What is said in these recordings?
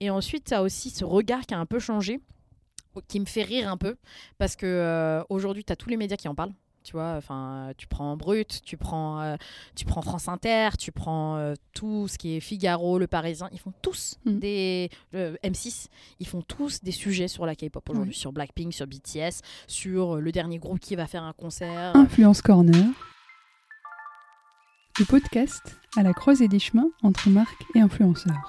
Et ensuite, tu as aussi ce regard qui a un peu changé, qui me fait rire un peu, parce que euh, aujourd'hui, tu as tous les médias qui en parlent. Tu vois, enfin, tu prends Brut, tu prends, euh, tu prends France Inter, tu prends euh, tout ce qui est Figaro, Le Parisien. Ils font tous Mm. des euh, M6. Ils font tous des sujets sur la K-pop aujourd'hui, sur Blackpink, sur BTS, sur le dernier groupe qui va faire un concert. Influence Corner. Le podcast à la croisée des chemins entre marques et influenceurs.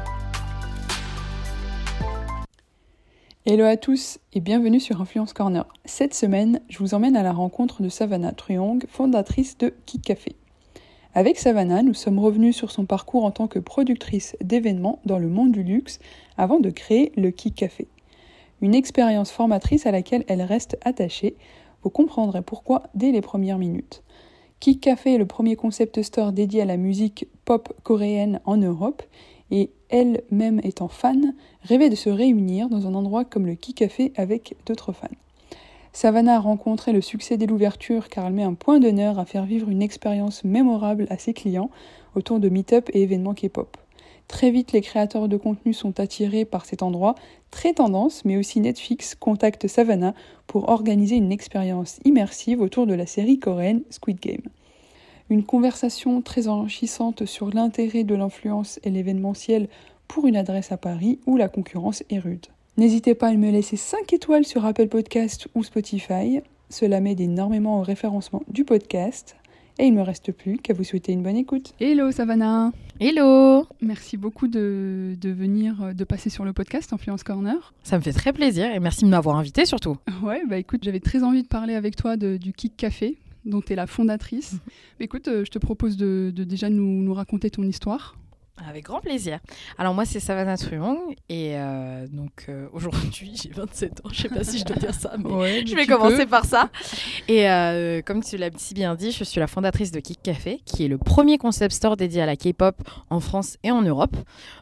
Hello à tous et bienvenue sur Influence Corner. Cette semaine, je vous emmène à la rencontre de Savannah Truong, fondatrice de Kik Café. Avec Savannah, nous sommes revenus sur son parcours en tant que productrice d'événements dans le monde du luxe avant de créer le Kik Café. Une expérience formatrice à laquelle elle reste attachée. Vous comprendrez pourquoi dès les premières minutes. Kik Café est le premier concept store dédié à la musique pop coréenne en Europe et elle-même étant fan, rêvait de se réunir dans un endroit comme le Kik Café avec d'autres fans. Savannah a rencontré le succès dès l'ouverture car elle met un point d'honneur à faire vivre une expérience mémorable à ses clients autour de meet-up et événements K-pop. Très vite, les créateurs de contenu sont attirés par cet endroit, très tendance, mais aussi Netflix contacte Savannah pour organiser une expérience immersive autour de la série coréenne Squid Game. Une conversation très enrichissante sur l'intérêt de l'influence et l'événementiel pour une adresse à Paris où la concurrence est rude. N'hésitez pas à me laisser 5 étoiles sur Apple Podcast ou Spotify, cela m'aide énormément au référencement du podcast. Et il ne me reste plus qu'à vous souhaiter une bonne écoute. Hello Savannah Hello Merci beaucoup de, de venir, de passer sur le podcast Influence Corner. Ça me fait très plaisir et merci de m'avoir invité surtout. Ouais, bah écoute, j'avais très envie de parler avec toi de- du Kik Café, dont tu es la fondatrice. Écoute, euh, je te propose de, de déjà nous, nous raconter ton histoire. Avec grand plaisir. Alors moi c'est Savannah Truong et euh, donc euh, aujourd'hui j'ai 27 ans. Je sais pas si je dois dire ça, mais Ouais, je vais commencer par ça. Et euh, comme tu l'as si bien dit, je suis la fondatrice de Kik Café, qui est le premier concept store dédié à la K-pop en France et en Europe.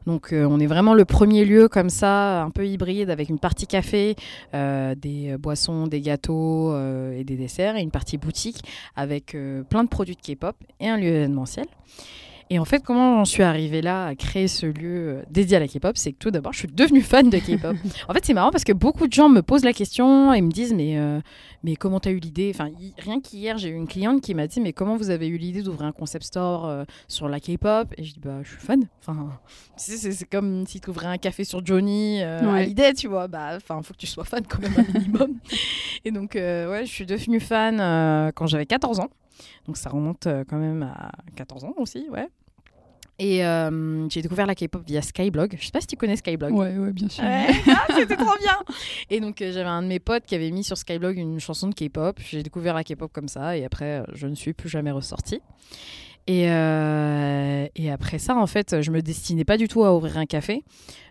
Donc on est vraiment le premier lieu comme ça, un peu hybride, avec une partie café, des boissons, des gâteaux et des desserts, et une partie boutique avec plein de produits de K-pop et un lieu événementiel. Et en fait, comment j'en suis arrivée là à créer ce lieu euh, dédié à la K-pop C'est que tout d'abord, je suis devenue fan de K-pop. en fait, c'est marrant parce que beaucoup de gens me posent la question et me disent Mais, euh, mais comment t'as eu l'idée? Enfin, rien qu'hier, j'ai eu une cliente qui m'a dit Mais comment vous avez eu l'idée d'ouvrir un concept store euh, sur la K-pop? Et je dis Bah, je suis fan. Enfin, c'est, comme si tu ouvrais un café sur Johnny euh, à l'idée, tu vois. Bah, enfin, faut que tu sois fan quand même un minimum. et donc, ouais, je suis devenue fan quand j'avais 14 ans. Donc, ça remonte euh, quand même à 14 ans aussi, ouais. Et euh, j'ai découvert la K-pop via Skyblog. Je sais pas si tu connais Skyblog. Ouais, ouais, bien sûr. Ouais, ah, c'était trop bien. Et donc euh, j'avais un de mes potes qui avait mis sur Skyblog une chanson de K-pop. J'ai découvert la K-pop comme ça et après je ne suis plus jamais ressortie. Et, euh, et après ça, en fait, je me destinais pas du tout à ouvrir un café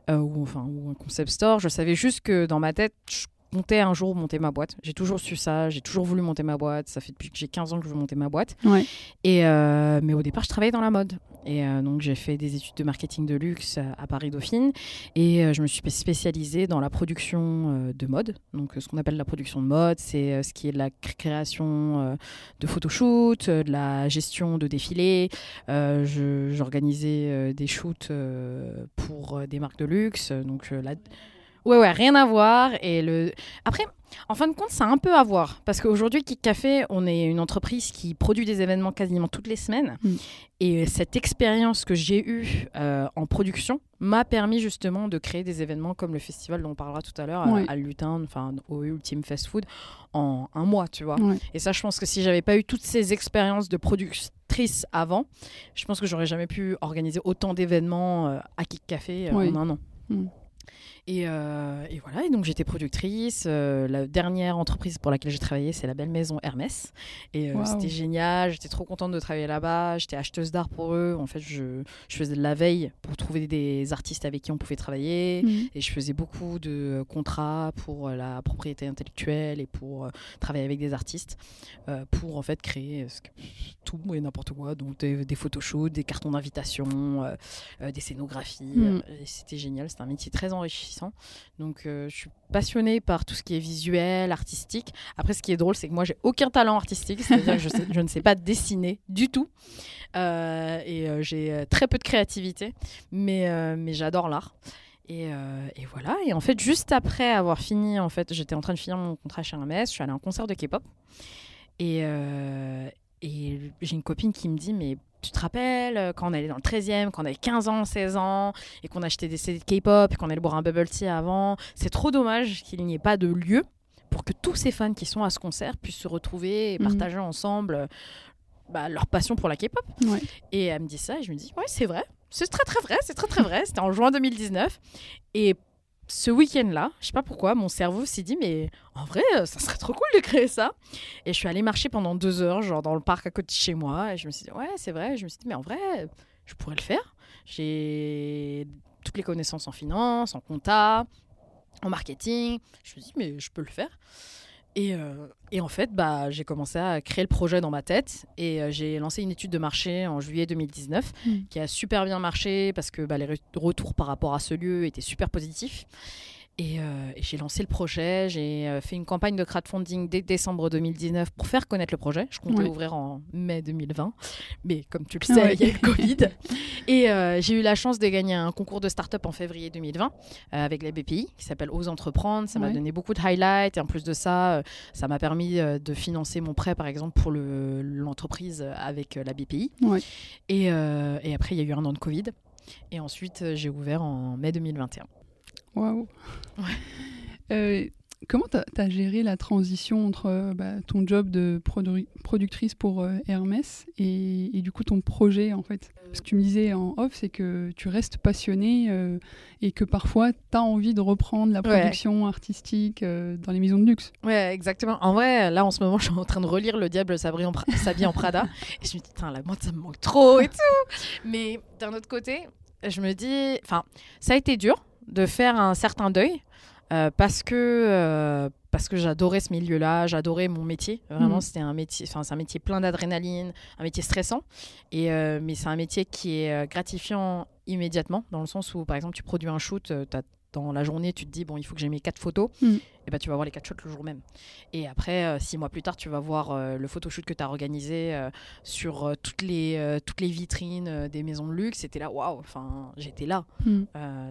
euh, ou enfin ou un concept store. Je savais juste que dans ma tête, je comptais un jour monter ma boîte. J'ai toujours su ça. J'ai toujours voulu monter ma boîte. Ça fait depuis que j'ai 15 ans que je veux monter ma boîte. Ouais. Et euh, mais au départ, je travaillais dans la mode. Et euh, donc, j'ai fait des études de marketing de luxe à Paris Dauphine. Et euh, je me suis spé- spécialisée dans la production de mode. Donc, ce qu'on appelle la production de mode, c'est ce qui est de la cré- création de photoshoot, euh, de la gestion de défilés. J'organisais des shoots pour des marques de luxe. Donc, là. Ouais, ouais, rien à voir. Et le... Après, en fin de compte, ça a un peu à voir. Parce qu'aujourd'hui, Kik Café, on est une entreprise qui produit des événements quasiment toutes les semaines. Mm. Et cette expérience que j'ai eue euh, en production m'a permis justement de créer des événements comme le festival dont on parlera tout à l'heure à- Ouais. à, Lutin, enfin au Ultime Fast Food, en un mois, tu vois. Et ça, je pense que si j'avais pas eu toutes ces expériences de productrice avant, je pense que j'aurais jamais pu organiser autant d'événements euh, à Kik Café euh, Oui. en un an. Euh, et, voilà, et donc j'étais productrice. Euh, la dernière entreprise pour laquelle j'ai travaillé, c'est la belle maison Hermès. Et euh, c'était génial, j'étais trop contente de travailler là-bas. J'étais acheteuse d'art pour eux. En fait, je, je, faisais de la veille pour trouver des artistes avec qui on pouvait travailler. Mhm. Et je faisais beaucoup de contrats pour la propriété intellectuelle et pour travailler avec des artistes pour en fait créer tout et n'importe quoi. Donc des, des photoshoots, des cartons d'invitation, des scénographies. Mhm. c'était génial, c'était un métier très enrichissant donc, euh, je suis passionnée par tout ce qui est visuel, artistique. Après, ce qui est drôle, c'est que moi, j'ai aucun talent artistique, c'est-à-dire que je, ne sais pas dessiner du tout. Euh, et euh, j'ai très peu de créativité, mais, mais j'adore l'art. Et, voilà. Et en fait, juste après avoir fini, en fait, j'étais en train de finir mon contrat chez MS, je suis allée à un concert de K-pop. Et j'ai une copine qui me dit, mais tu te rappelles euh, quand on allait dans le 13e, quand on avait 15 ans, 16 ans, et qu'on achetait des CD de K-pop, et qu'on allait boire un bubble tea avant C'est trop dommage qu'il n'y ait pas de lieu pour que tous ces fans qui sont à ce concert puissent se retrouver et mhm. partager ensemble euh, bah, leur passion pour la K-pop. Et elle me dit ça, et je me dis, ouais, c'est vrai. C'est très très vrai, c'est très très vrai. C'était en juin 2019. Et ce week-end-là, je sais pas pourquoi, mon cerveau s'est dit, mais en vrai, euh, ça serait trop cool de créer ça. Et je suis allée marcher pendant deux heures, genre dans le parc à côté de chez moi. Et je me suis dit, ouais, c'est vrai. Je me suis dit, mais en vrai, je pourrais le faire. J'ai toutes les connaissances en finance, en compta, en marketing. Je me suis dit, mais je peux le faire. Euh, et, en fait, bah, j'ai commencé à créer le projet dans ma tête et euh, j'ai lancé une étude de marché en juillet 2019 mmh. qui a super bien marché parce que bah, les retours par rapport à ce lieu étaient super positifs. Euh, et, j'ai lancé le projet, j'ai euh, fait une campagne de crowdfunding dès décembre 2019 pour faire connaître le projet. Je comptais ouvrir en mai 2020, mais comme tu le sais, il y a eu le Covid. et euh, j'ai eu la chance de gagner un concours de start-up en février 2020 avec la BPI qui s'appelle Ose Entreprendre. Ça m'a donné beaucoup de highlights et en plus de ça, ça m'a permis de financer mon prêt par exemple pour l'entreprise avec la BPI. Et, et après, il y a eu un an de Covid. Et ensuite, j'ai ouvert en mai 2021. Waouh. Euh, comment tu as, géré la transition entre euh, bah, ton job de productrice pour euh, Hermès et, du coup ton projet en fait? Ce que tu me disais en off, c'est que tu restes passionné et que parfois tu as envie de reprendre la production artistique dans les maisons de luxe. Ouais, exactement. En vrai, là en ce moment, je suis en train de relire Le Diable s'habille en, en Prada et je me dis, la mode ça me manque trop et tout. Mais d'un autre côté, je me dis, enfin, ça a été dur de faire un certain deuil euh, parce que euh, parce que j'adorais ce milieu-là, j'adorais mon métier. Vraiment, mm. c'était un métier, enfin c'est un métier plein d'adrénaline, un métier stressant. Et euh, mais c'est un métier qui est gratifiant immédiatement, dans le sens où par exemple tu produis un shoot, dans la journée tu te dis bon il faut que j'ai mes quatre photos. Mm et bah, tu vas voir les quatre shots le jour même. Et après, euh, six mois plus tard, tu vas voir euh, le photoshoot que tu as organisé euh, sur toutes, les, toutes les vitrines des maisons de luxe. C'était là, waouh, enfin, j'étais là. Hmm.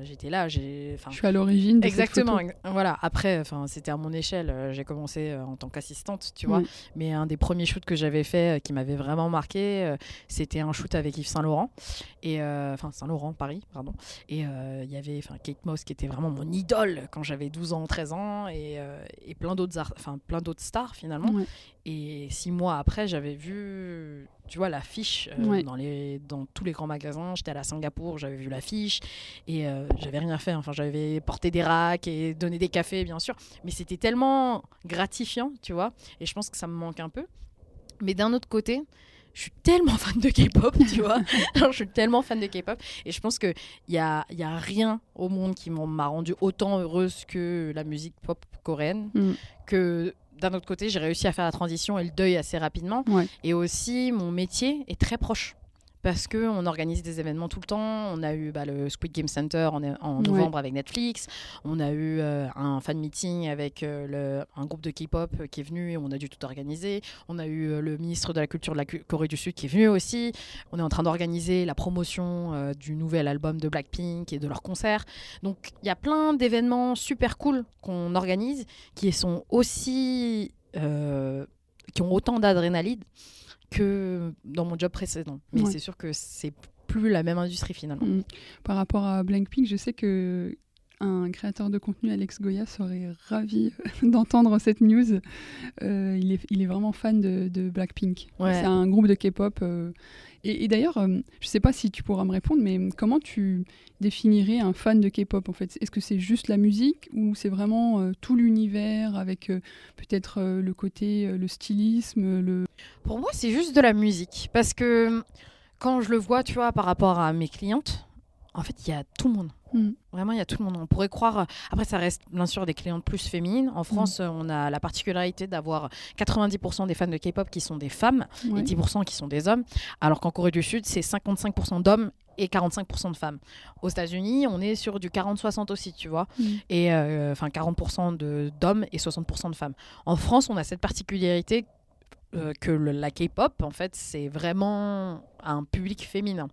j'étais là. Je suis à l'origine Exactement. Voilà. Après, c'était à mon échelle. j'ai commencé en tant qu'assistante, tu vois. Mais un des premiers shoots que j'avais fait qui m'avait vraiment marqué, c'était un shoot avec Yves Saint Laurent. Et enfin, Saint Laurent, Paris, pardon. Et il y avait Kate Moss qui était vraiment mon idole quand j'avais 12 ans, 13 ans. Et euh, et, plein d'autres enfin plein d'autres stars finalement. Et six mois après, j'avais vu, tu vois, l'affiche euh, dans les dans tous les grands magasins. J'étais à Singapour, j'avais vu l'affiche et euh, j'avais rien fait. Enfin, j'avais porté des racks et donné des cafés, bien sûr. Mais c'était tellement gratifiant, tu vois. Et je pense que ça me manque un peu. Mais d'un autre côté, je suis tellement fan de K-pop, tu vois. je suis tellement fan de K-pop. Et je pense qu'il n'y a, y a rien au monde qui m'a rendue autant heureuse que la musique pop coréenne. Mm. Que d'un autre côté, j'ai réussi à faire la transition et le deuil assez rapidement. Et aussi, mon métier est très proche parce qu'on organise des événements tout le temps. On a eu bah, le Squid Game Center en, en novembre avec Netflix. On a eu euh, un fan meeting avec euh, le, un groupe de K-pop qui est venu et on a dû tout organiser. On a eu euh, le ministre de la Culture de la Corée du Sud qui est venu aussi. On est en train d'organiser la promotion du nouvel album de Blackpink et de leur concert. Donc il y a plein d'événements super cool qu'on organise qui sont aussi... qui ont autant d'adrénaline que dans mon job précédent. Mais c'est sûr que c'est plus la même industrie finalement. Mm. Par rapport à Blackpink, je sais que un créateur de contenu, Alex Goya, serait ravi d'entendre cette news. Euh, il, est, il, est, vraiment fan de, de Blackpink. C'est un groupe de K-pop. Euh, et, d'ailleurs, je ne sais pas si tu pourras me répondre, mais comment tu définirais un fan de K-pop en fait? Est-ce que c'est juste la musique ou c'est vraiment tout l'univers avec peut-être le côté, le stylisme le... Pour moi, c'est juste de la musique. Parce que quand je le vois, tu vois, par rapport à mes clientes, en fait, il y a tout le monde. Mm. Vraiment, il y a tout le monde. On pourrait croire. Après, ça reste bien sûr des clientes plus féminines. En France, mm. on a la particularité d'avoir 90% des fans de K-pop qui sont des femmes et 10% qui sont des hommes. Alors qu'en Corée du Sud, c'est 55% d'hommes et 45% de femmes. Aux États-Unis, on est sur du 40-60 aussi, tu vois. Mm. Et euh, enfin, 40% d'hommes et 60% de femmes. En France, on a cette particularité euh, que la K-pop, en fait, c'est vraiment un public féminin.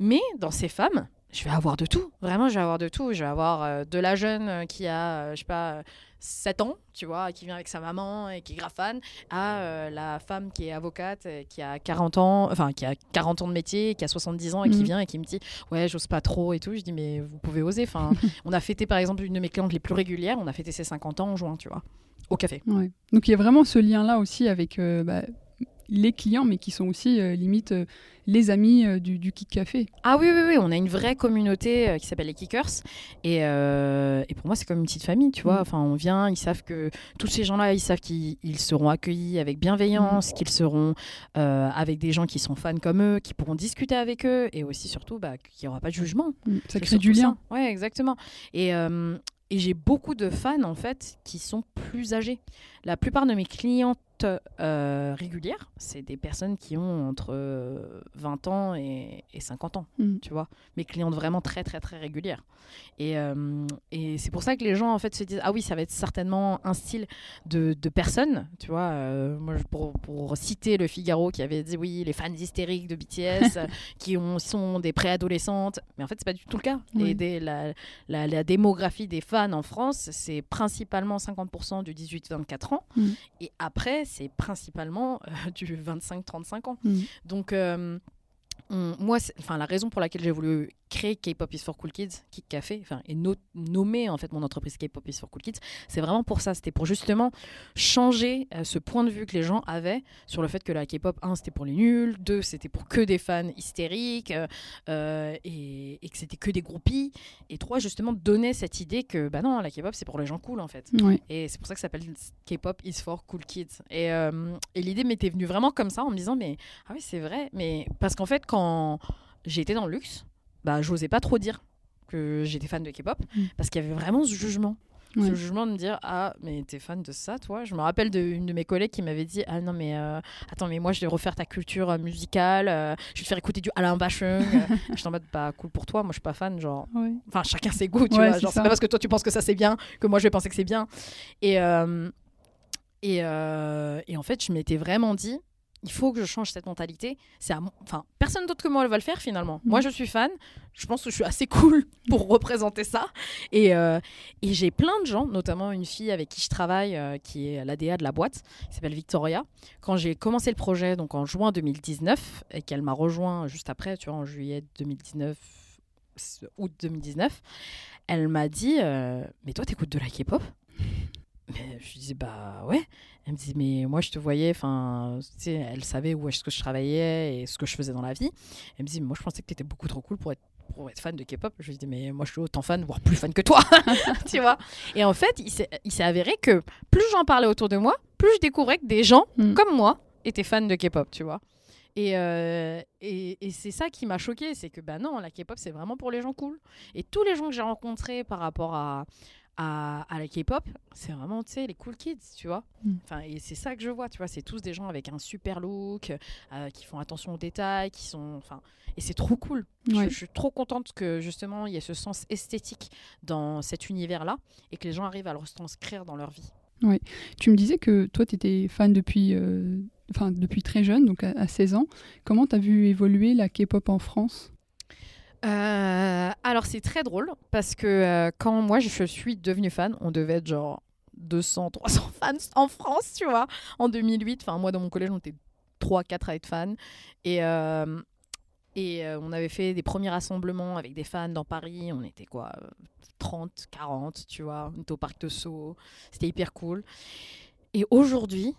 Mais dans ces femmes, je vais avoir de tout. Vraiment, je vais avoir de tout. Je vais avoir euh, de la jeune euh, qui a, euh, je sais pas, 7 ans, tu vois, qui vient avec sa maman et qui est grave fan, à la femme qui est avocate, qui a 40 ans, enfin, qui a 40 ans de métier, qui a 70 ans et qui mhm. vient et qui me dit, ouais, j'ose pas trop et tout. Je dis, mais vous pouvez oser. Enfin, on a fêté, par exemple, une de mes clientes les plus régulières, on a fêté ses 50 ans en juin, tu vois, au café. Donc, il y a vraiment ce lien-là aussi avec bah, les clients, mais qui sont aussi euh, limite euh, les amis euh, du, du Kick Café. Ah oui, oui, oui, on a une vraie communauté qui s'appelle les Kickers. Et, et pour moi, c'est comme une petite famille, tu vois. Mm. Enfin, on vient, ils savent que tous ces gens-là, ils savent qu'ils seront accueillis avec bienveillance, mm. qu'ils seront avec des gens qui sont fans comme eux, qui pourront discuter avec eux, et aussi, surtout, bah, qu'il n'y aura pas de jugement. Mm. Ça crée du lien. Oui, exactement. Et, et j'ai beaucoup de fans, en fait, qui sont plus âgés. La plupart de mes clientes euh, régulières, c'est des personnes qui ont entre 20 ans et, 50 ans, mm. tu vois. Mes clientes vraiment très, très, très régulières. Et, euh, et c'est pour ça que les gens, en fait, se disent Ah oui, ça va être certainement un style de, de personne, tu vois. Euh, moi, pour, pour, citer le Figaro qui avait dit Oui, les fans hystériques de BTS qui ont, sont des préadolescentes. Mais en fait, c'est pas du tout le cas. Et des, la, la, la, démographie des fans en France, c'est principalement 50% du 18-24 ans. Mm. Et après, c'est principalement euh, du 25-35 ans. Mm. Donc, euh, moi, enfin, la raison pour laquelle j'ai voulu créer K-pop is for cool kids, Kick Café, enfin, et nommer en fait mon entreprise K-pop is for cool kids, c'est vraiment pour ça. C'était pour justement changer euh, ce point de vue que les gens avaient sur le fait que la K-pop, un, c'était pour les nuls, deux, c'était pour que des fans hystériques, euh, euh, et, que c'était que des groupies, et trois, justement, donner cette idée que, bah non, la K-pop, c'est pour les gens cool en fait. Et c'est pour ça que ça s'appelle K-pop is for cool kids. Et, et l'idée m'était venue vraiment comme ça, en me disant, mais ah oui, c'est vrai, mais parce qu'en fait, quand j'étais dans le luxe, bah, j'osais pas trop dire que j'étais fan de K-pop mm. parce qu'il y avait vraiment ce jugement. Ce jugement de me dire ah mais t'es fan de ça toi? Je me rappelle d'une de, mes collègues qui m'avait dit ah non mais euh, attends mais moi je vais refaire ta culture euh, musicale euh, je vais te faire écouter du Alain Bachung. Je suis en mode pas bah, cool pour toi. Moi je suis pas fan genre. Enfin chacun ses goûts tu vois. genre c'est pas parce que toi tu penses que ça c'est bien que moi je vais penser que c'est bien. Et et, et en fait je m'étais vraiment dit il faut que je change cette mentalité. C'est enfin personne d'autre que moi va le faire finalement. Moi mm. je suis fan, je pense que je suis assez cool pour représenter ça et, euh, et j'ai plein de gens, notamment une fille avec qui je travaille euh, qui est l'ADA de la boîte, qui s'appelle Victoria. Quand j'ai commencé le projet donc en juin 2019 et qu'elle m'a rejoint juste après, tu vois en juillet 2019 août 2019, elle m'a dit euh, mais toi t'écoutes de la K-pop? Mais je lui disais bah ouais elle me disait, mais moi, je te voyais, enfin, tu sais, elle savait où est-ce que je travaillais et ce que je faisais dans la vie. Elle me dit, moi, je pensais que tu étais beaucoup trop cool pour être, pour être fan de K-pop. Je lui dis, mais moi, je suis autant fan, voire plus fan que toi, tu vois. Et en fait, il s'est avéré que plus j'en parlais autour de moi, plus je découvrais que des gens mm. comme moi étaient fans de K-pop, tu vois. Et, euh, et, et c'est ça qui m'a choqué, c'est que bah non, la K-pop c'est vraiment pour les gens cool. Et tous les gens que j'ai rencontrés par rapport à, à, la K-pop, c'est vraiment, tu sais, les cool kids, tu vois. Mm. Enfin, et c'est ça que je vois, tu vois. C'est tous des gens avec un super look, euh, qui font attention aux détails, qui sont, enfin, et c'est trop cool. Je, suis trop contente que justement il y ait ce sens esthétique dans cet univers-là et que les gens arrivent à le retranscrire dans leur vie. Oui. Tu me disais que toi, tu étais fan depuis, euh, enfin, depuis très jeune, donc à, à 16 ans. Comment tu as vu évoluer la K-pop en France? Euh, alors c'est très drôle parce que euh, quand moi je suis devenue fan, on devait être genre 200, 300 fans en France, tu vois, en 2008. Enfin moi dans mon collège on était 3, 4 à être fans. Et, euh, Et on avait fait des premiers rassemblements avec des fans dans Paris. On était quoi euh, 30, 40, tu vois. Au parc de Sceaux. C'était hyper cool. Et aujourd'hui,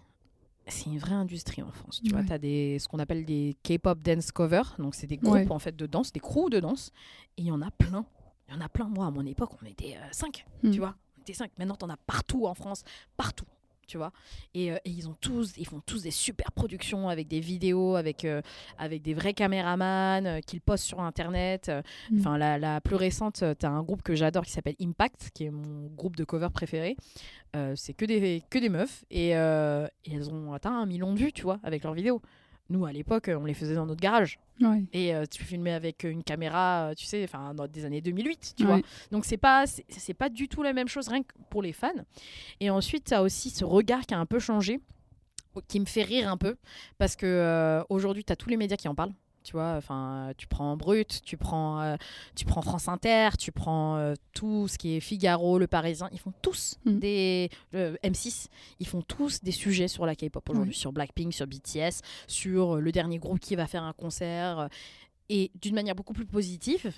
c'est une vraie industrie en France. Tu vois, tu as des, ce qu'on appelle des K-pop dance covers. Donc, c'est des groupes Ouais. en fait de danse, des crews de danse. Et il y en a plein. Il y en a plein. Moi, à mon époque, on était 5. Mm. Tu vois, on était 5. Maintenant, tu en as partout en France. Partout. Tu vois, et, euh, et ils ont tous, ils font tous des super productions avec des vidéos, avec euh, avec des vrais caméramans euh, qu'ils postent sur internet. Mm. Enfin, la, la plus récente, tu as un groupe que j'adore qui s'appelle Impact, qui est mon groupe de cover préféré. C'est que des, que des meufs et, et elles ont atteint un million de vues, tu vois, avec leurs vidéos. Nous, à l'époque, on les faisait dans notre garage. Ouais. Et euh, tu filmais avec une caméra, euh, tu sais, enfin, dans des années 2008, tu vois. Donc, c'est pas, c'est- pas du tout la même chose, rien que pour les fans. Et ensuite, tu as aussi ce regard qui a un peu changé, qui me fait rire un peu, parce que euh, aujourd'hui, tu as tous les médias qui en parlent. Tu vois, enfin, tu prends Brut, tu prends, euh, tu prends France Inter, tu prends euh, tout ce qui est Figaro, Le Parisien, ils font tous Mm. des euh, M6, ils font tous des sujets sur la K-pop aujourd'hui, sur Blackpink, sur BTS, sur le dernier groupe qui va faire un concert, et d'une manière beaucoup plus positive.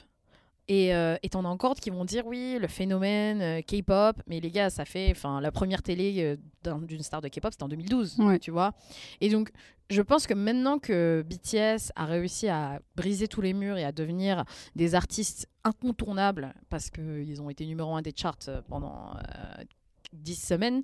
Et euh, t'en as encore qui vont dire oui, le phénomène euh, K-pop, mais les gars, ça fait, enfin, la première télé euh, d'un- d'une star de K-pop, c'était en 2012, Ouais. tu vois. Et donc, je pense que maintenant que BTS a réussi à briser tous les murs et à devenir des artistes incontournables, parce qu'ils ont été numéro un des charts euh, pendant euh, 10 semaines,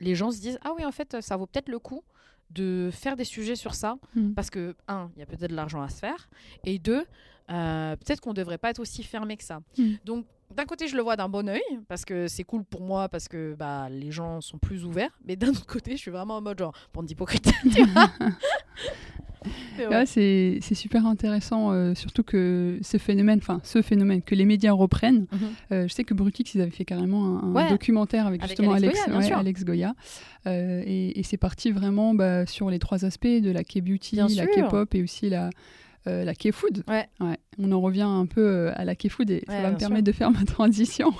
les gens se disent ah oui, en fait, ça vaut peut-être le coup de faire des sujets sur ça Mm. parce que un il y a peut-être de l'argent à se faire et deux euh, peut-être qu'on devrait pas être aussi fermé que ça Mm. donc d'un côté je le vois d'un bon oeil parce que c'est cool pour moi parce que bah les gens sont plus ouverts mais d'un autre côté je suis vraiment en mode genre bande d'hypocrites tu vois Mais ouais. C'est super intéressant, euh, surtout que ce phénomène, enfin ce phénomène, que les médias reprennent. Mhm. Euh, je sais que Brutix, ils avaient fait carrément un, documentaire avec, Avec justement Alex Goya, bien ouais, sûr. Alex Goya. Euh, et et c'est parti vraiment bah, sur les trois aspects de la K-beauty, la. K-pop et aussi la, euh, la K-food. Ouais. On en revient un peu euh, à la K-food et ça Ouais, va me permettre de faire ma transition.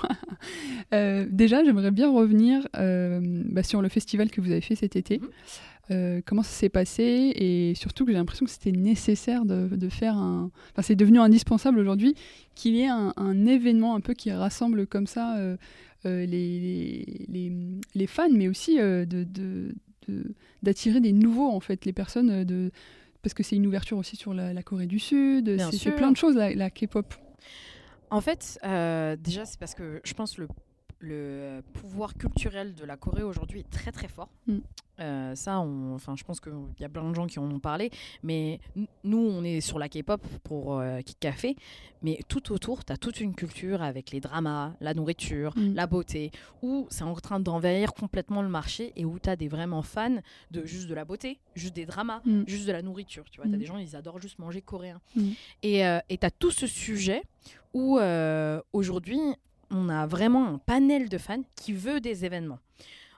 Euh, déjà, j'aimerais bien revenir euh, bah, sur le festival que vous avez fait cet été. Mhm. Comment ça s'est passé et surtout que j'ai l'impression que c'était nécessaire de, de faire un... Enfin, c'est devenu indispensable aujourd'hui qu'il y ait un, un événement un peu qui rassemble comme ça euh, les, les, les fans, mais aussi de, de, d'attirer des nouveaux, en fait, les personnes de... Parce que c'est une ouverture aussi sur la, la Corée du Sud, c'est, plein de choses, la, la K-pop. En fait, euh, déjà, c'est parce que je pense le, le pouvoir culturel de la Corée aujourd'hui est très très fort. Mm. Euh, ça, on- enfin, je pense qu'il y a plein de gens qui en ont parlé, mais nous, on est sur la K-pop pour euh, Café, mais tout autour, tu as toute une culture avec les dramas, la nourriture, Mm. la beauté, où c'est en train d'envahir complètement le marché et où tu as des vraiment fans de juste de la beauté, juste des dramas, Mm. juste de la nourriture. Tu vois, tu as des gens, ils adorent juste manger coréen. Et euh, tu as tout ce sujet où euh, aujourd'hui, on a vraiment un panel de fans qui veut des événements.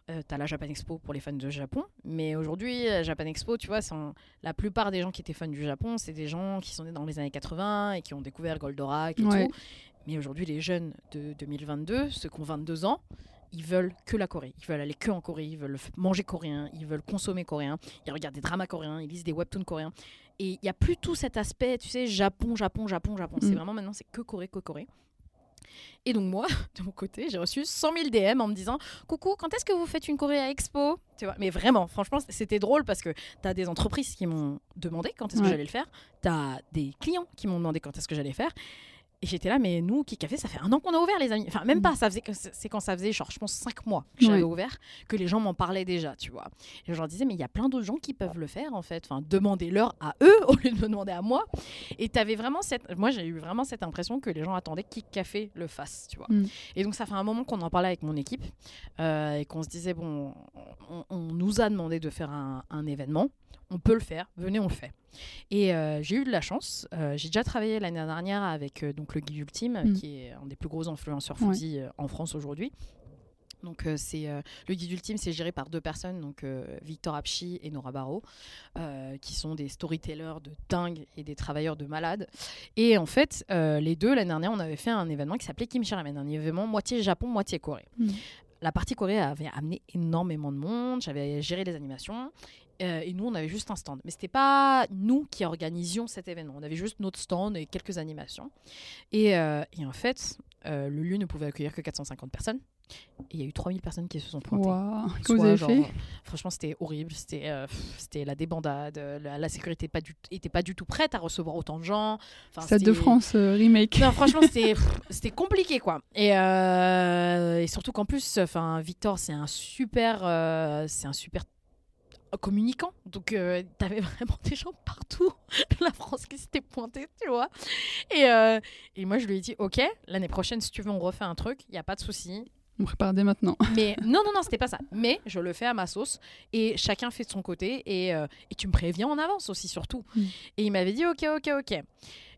Euh, tu as la Japan Expo pour les fans de Japon, mais aujourd'hui, la Japan Expo, tu vois, sont, la plupart des gens qui étaient fans du Japon, c'est des gens qui sont nés dans les années 80 et qui ont découvert Goldorak et Ouais. tout. Mais aujourd'hui, les jeunes de 2022, ceux qui ont 22 ans, ils veulent que la Corée. Ils veulent aller que en Corée, ils veulent manger coréen, ils veulent consommer coréen, ils regardent des dramas coréens, ils lisent des webtoons coréens. Et il n'y a plus tout cet aspect, tu sais, Japon, Japon, Japon, Japon. C'est Mm. vraiment maintenant, c'est que Corée, que Corée. Et donc moi, de mon côté, j'ai reçu 100 000 DM en me disant Coucou, quand est-ce que vous faites une Corée à Expo? Tu vois, Mais vraiment, franchement, c'était drôle parce que tu as des entreprises qui m'ont demandé quand est-ce que j'allais le faire. Tu as des clients qui m'ont demandé quand est-ce que j'allais faire. Et j'étais là, mais nous, Kik Café, ça fait un an qu'on a ouvert, les amis. Enfin, même Mm. pas, ça faisait que- c'est quand ça faisait, genre, je pense, 5 mois que j'avais Ouais. ouvert, que les gens m'en parlaient déjà, tu vois. Et je leur disais, mais il y a plein d'autres gens qui peuvent le faire, en fait. Enfin, demandez-leur à eux au lieu de me demander à moi. Et t'avais vraiment cette. Moi, j'ai eu vraiment cette impression que les gens attendaient que Café le fasse, tu vois. Mm. Et donc, ça fait un moment qu'on en parlait avec mon équipe euh, et qu'on se disait, bon, on, on nous a demandé de faire un, un événement. On peut le faire, venez, on le fait. Et euh, j'ai eu de la chance. Euh, j'ai déjà travaillé l'année dernière avec euh, donc, le Guide Ultime, Mm. qui est un des plus gros influenceurs foodie en France aujourd'hui. Donc c'est le guide ultime, c'est géré par deux personnes, donc Victor Apchi et Nora Barrault, qui sont des storytellers de dingue et des travailleurs de malades. Et en fait, les deux l'année dernière, on avait fait un événement qui s'appelait Kim Ramen, un événement moitié Japon, moitié Corée. Mm. La partie Corée avait amené énormément de monde, j'avais géré les animations. Euh, et nous, on avait juste un stand. Mais c'était pas nous qui organisions cet événement. On avait juste notre stand et quelques animations. Et, euh, et en fait, euh, le lieu ne pouvait accueillir que 450 personnes. Et il y a eu 3000 personnes qui se sont pointées. Que Soit vous avez genre, fait? Franchement, c'était horrible. C'était euh, la débandade. La, la sécurité pas du, était pas du tout prête à recevoir autant de gens. Enfin, Stade de France euh, remake. non, franchement, c'était compliqué, quoi. Et, euh, et surtout qu'en plus, enfin, Victor, c'est un super, c'est un super communicant. Donc, euh, t'avais vraiment des gens partout de la France qui s'étaient pointés, tu vois. Et, euh, et moi, je lui ai dit, ok, l'année prochaine, si tu veux, on refait un truc. Il y a pas de souci. On prépare dès maintenant. Mais non, non, non, c'était pas ça. Mais je le fais à ma sauce et chacun fait de son côté et, euh, et tu me préviens en avance aussi, surtout. Mm. Et il m'avait dit ok, ok, ok.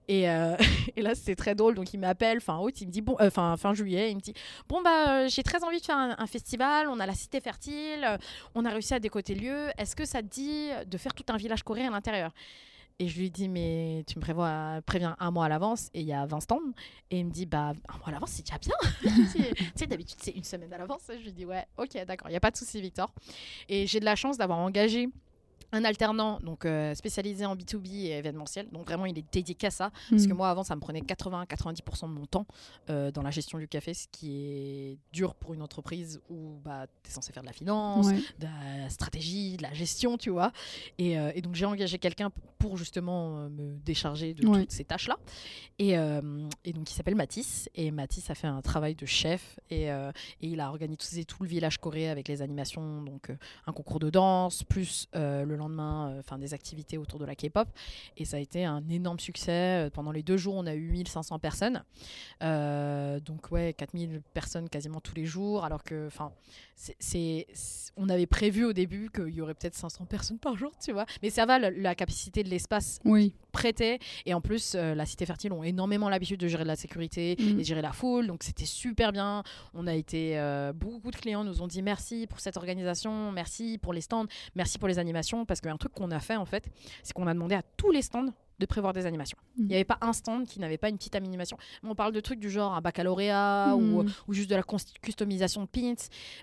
Et, euh, et là, c'était très drôle. Donc, il m'appelle fin août, il me dit bon, euh, fin, juillet, il me dit bon, bah, euh, j'ai très envie de faire un, festival. On a la cité fertile, on a réussi à décoter lieu. Est-ce que ça te dit de faire tout un village coréen à l'intérieur? Et je lui dis, mais tu me prévois, préviens un mois à l'avance et il y a 20 stands. Et il me dit, bah, un mois à l'avance, c'est déjà bien. tu sais, d'habitude, c'est une semaine à l'avance. Je lui dis, ouais, ok, d'accord, il n'y a pas de souci, Victor. Et j'ai de la chance d'avoir engagé un alternant donc euh, spécialisé en B2B et événementiel. Donc vraiment, il est dédié qu'à ça. Parce que moi, avant, ça me prenait 80-90% de mon temps euh, dans la gestion du café, ce qui est dur pour une entreprise où bah, tu es censé faire de la finance, Ouais. de la stratégie, de la gestion, tu vois. Et, euh, et donc j'ai engagé quelqu'un pour justement me décharger de Ouais. toutes ces tâches-là. Et, et donc il s'appelle Mathis. Et Mathis a fait un travail de chef et, et il a organisé tout le village coréen avec les animations, donc un concours de danse, plus le lendemain, euh, enfin des activités autour de la K-pop. Et ça a été un énorme succès. Euh, Pendant les deux jours, on a eu 1500 personnes. Euh, donc ouais, 4000 personnes quasiment tous les jours, alors que, enfin, c'est, on avait prévu au début qu'il y aurait peut-être 500 personnes par jour, tu vois. Mais ça va, la, la capacité de l'espace Oui. Prêtait. Et en plus, euh, la Cité Fertile ont énormément l'habitude de gérer de la sécurité Mm. et de gérer la foule. Donc c'était super bien. On a été, euh, beaucoup de clients nous ont dit merci pour cette organisation, merci pour les stands, merci pour les animations. Parce qu'un truc qu'on a fait en fait, c'est qu'on a demandé à tous les stands de prévoir des animations. Il n'y avait pas un stand qui n'avait pas une petite animation. Mais on parle de trucs du genre un baccalauréat ou, Mm. ou juste de la customisation de pins.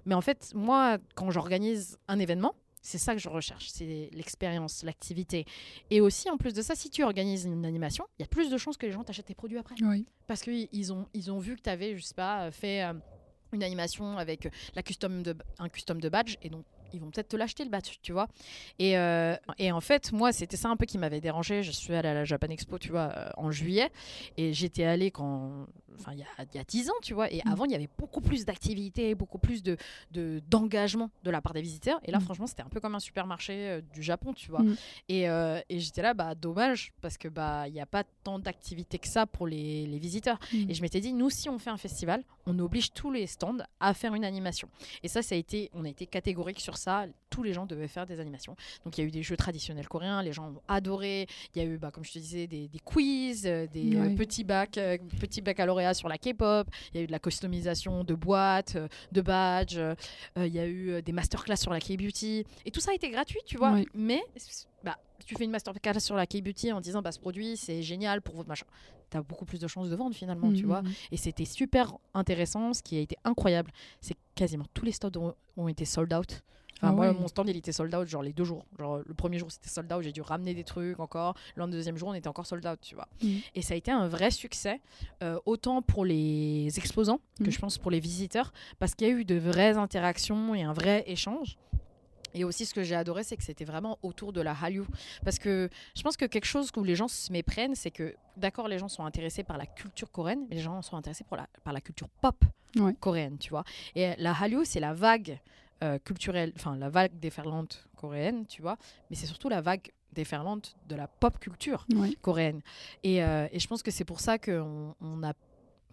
Mais en fait, moi, quand j'organise un événement, c'est ça que je recherche, c'est l'expérience, l'activité. Et aussi, en plus de ça, si tu organises une animation, il y a plus de chances que les gens t'achètent tes produits après. Oui. Parce qu'ils ont, ils ont vu que tu avais, je sais pas, euh, fait euh, une animation avec euh, la custom de, un custom de badge, et donc ils vont peut-être te l'acheter le badge, tu vois. Et, euh, et en fait, moi, c'était ça un peu qui m'avait dérangé. Je suis allée à la Japan Expo, tu vois, euh, en juillet, et j'étais allée quand, enfin, il y y a 10 ans, tu vois. Et Mm. avant, il y avait beaucoup plus d'activités, beaucoup plus de de- d'engagement de, la part des visiteurs. Et là, Mm. franchement, c'était un peu comme un supermarché euh, du Japon, tu vois. Mm. Et, et j'étais là, bah, dommage, parce que bah, il n'y a pas tant d'activités que ça pour les, les visiteurs. Et je m'étais dit, nous, si on fait un festival, on oblige tous les stands à faire une animation. Et ça, ça a été, on a été catégorique sur ça. Tous les gens devaient faire des animations. Donc, il y a eu des jeux traditionnels coréens, les gens ont adoré. Il y a eu, bah, comme je te disais, des, des quiz, euh, des euh, petits bacs, euh, petits baccalauréats sur la K-pop. Il y a eu de la customisation de boîtes, de badges. euh, Il y a eu des masterclass sur la K-beauty. Et tout ça a été gratuit, tu vois. Mais, bah, tu fais une masterclass sur la K-beauty en disant, bah, ce produit, c'est génial pour votre machin. Tu as beaucoup plus de chances de vendre finalement, tu Mm, vois. mm, Et c'était super intéressant. Ce qui a été incroyable, c'est quasiment tous les stocks ont, ont été sold out. Enfin, Ah moi, mon stand, il était sold out genre les deux jours. Genre, le premier jour, c'était sold out. J'ai dû ramener des trucs encore. Le deuxième jour, on était encore sold out, tu vois. Et ça a été un vrai succès, euh, autant pour les exposants que je pense pour les visiteurs, parce qu'il y a eu de vraies interactions et un vrai échange. Et aussi, ce que j'ai adoré, c'est que c'était vraiment autour de la Hallyu. Parce que je pense que quelque chose où les gens se méprennent, c'est que, d'accord, les gens sont intéressés par la culture coréenne, mais les gens sont intéressés pour la, par la culture pop Ouais. coréenne, tu vois. Et la Hallyu, c'est la vague euh, culturelle, enfin, la vague déferlante coréenne, tu vois, mais c'est surtout la vague déferlante de la pop culture Ouais. coréenne. Et, euh, et je pense que c'est pour ça qu'on on a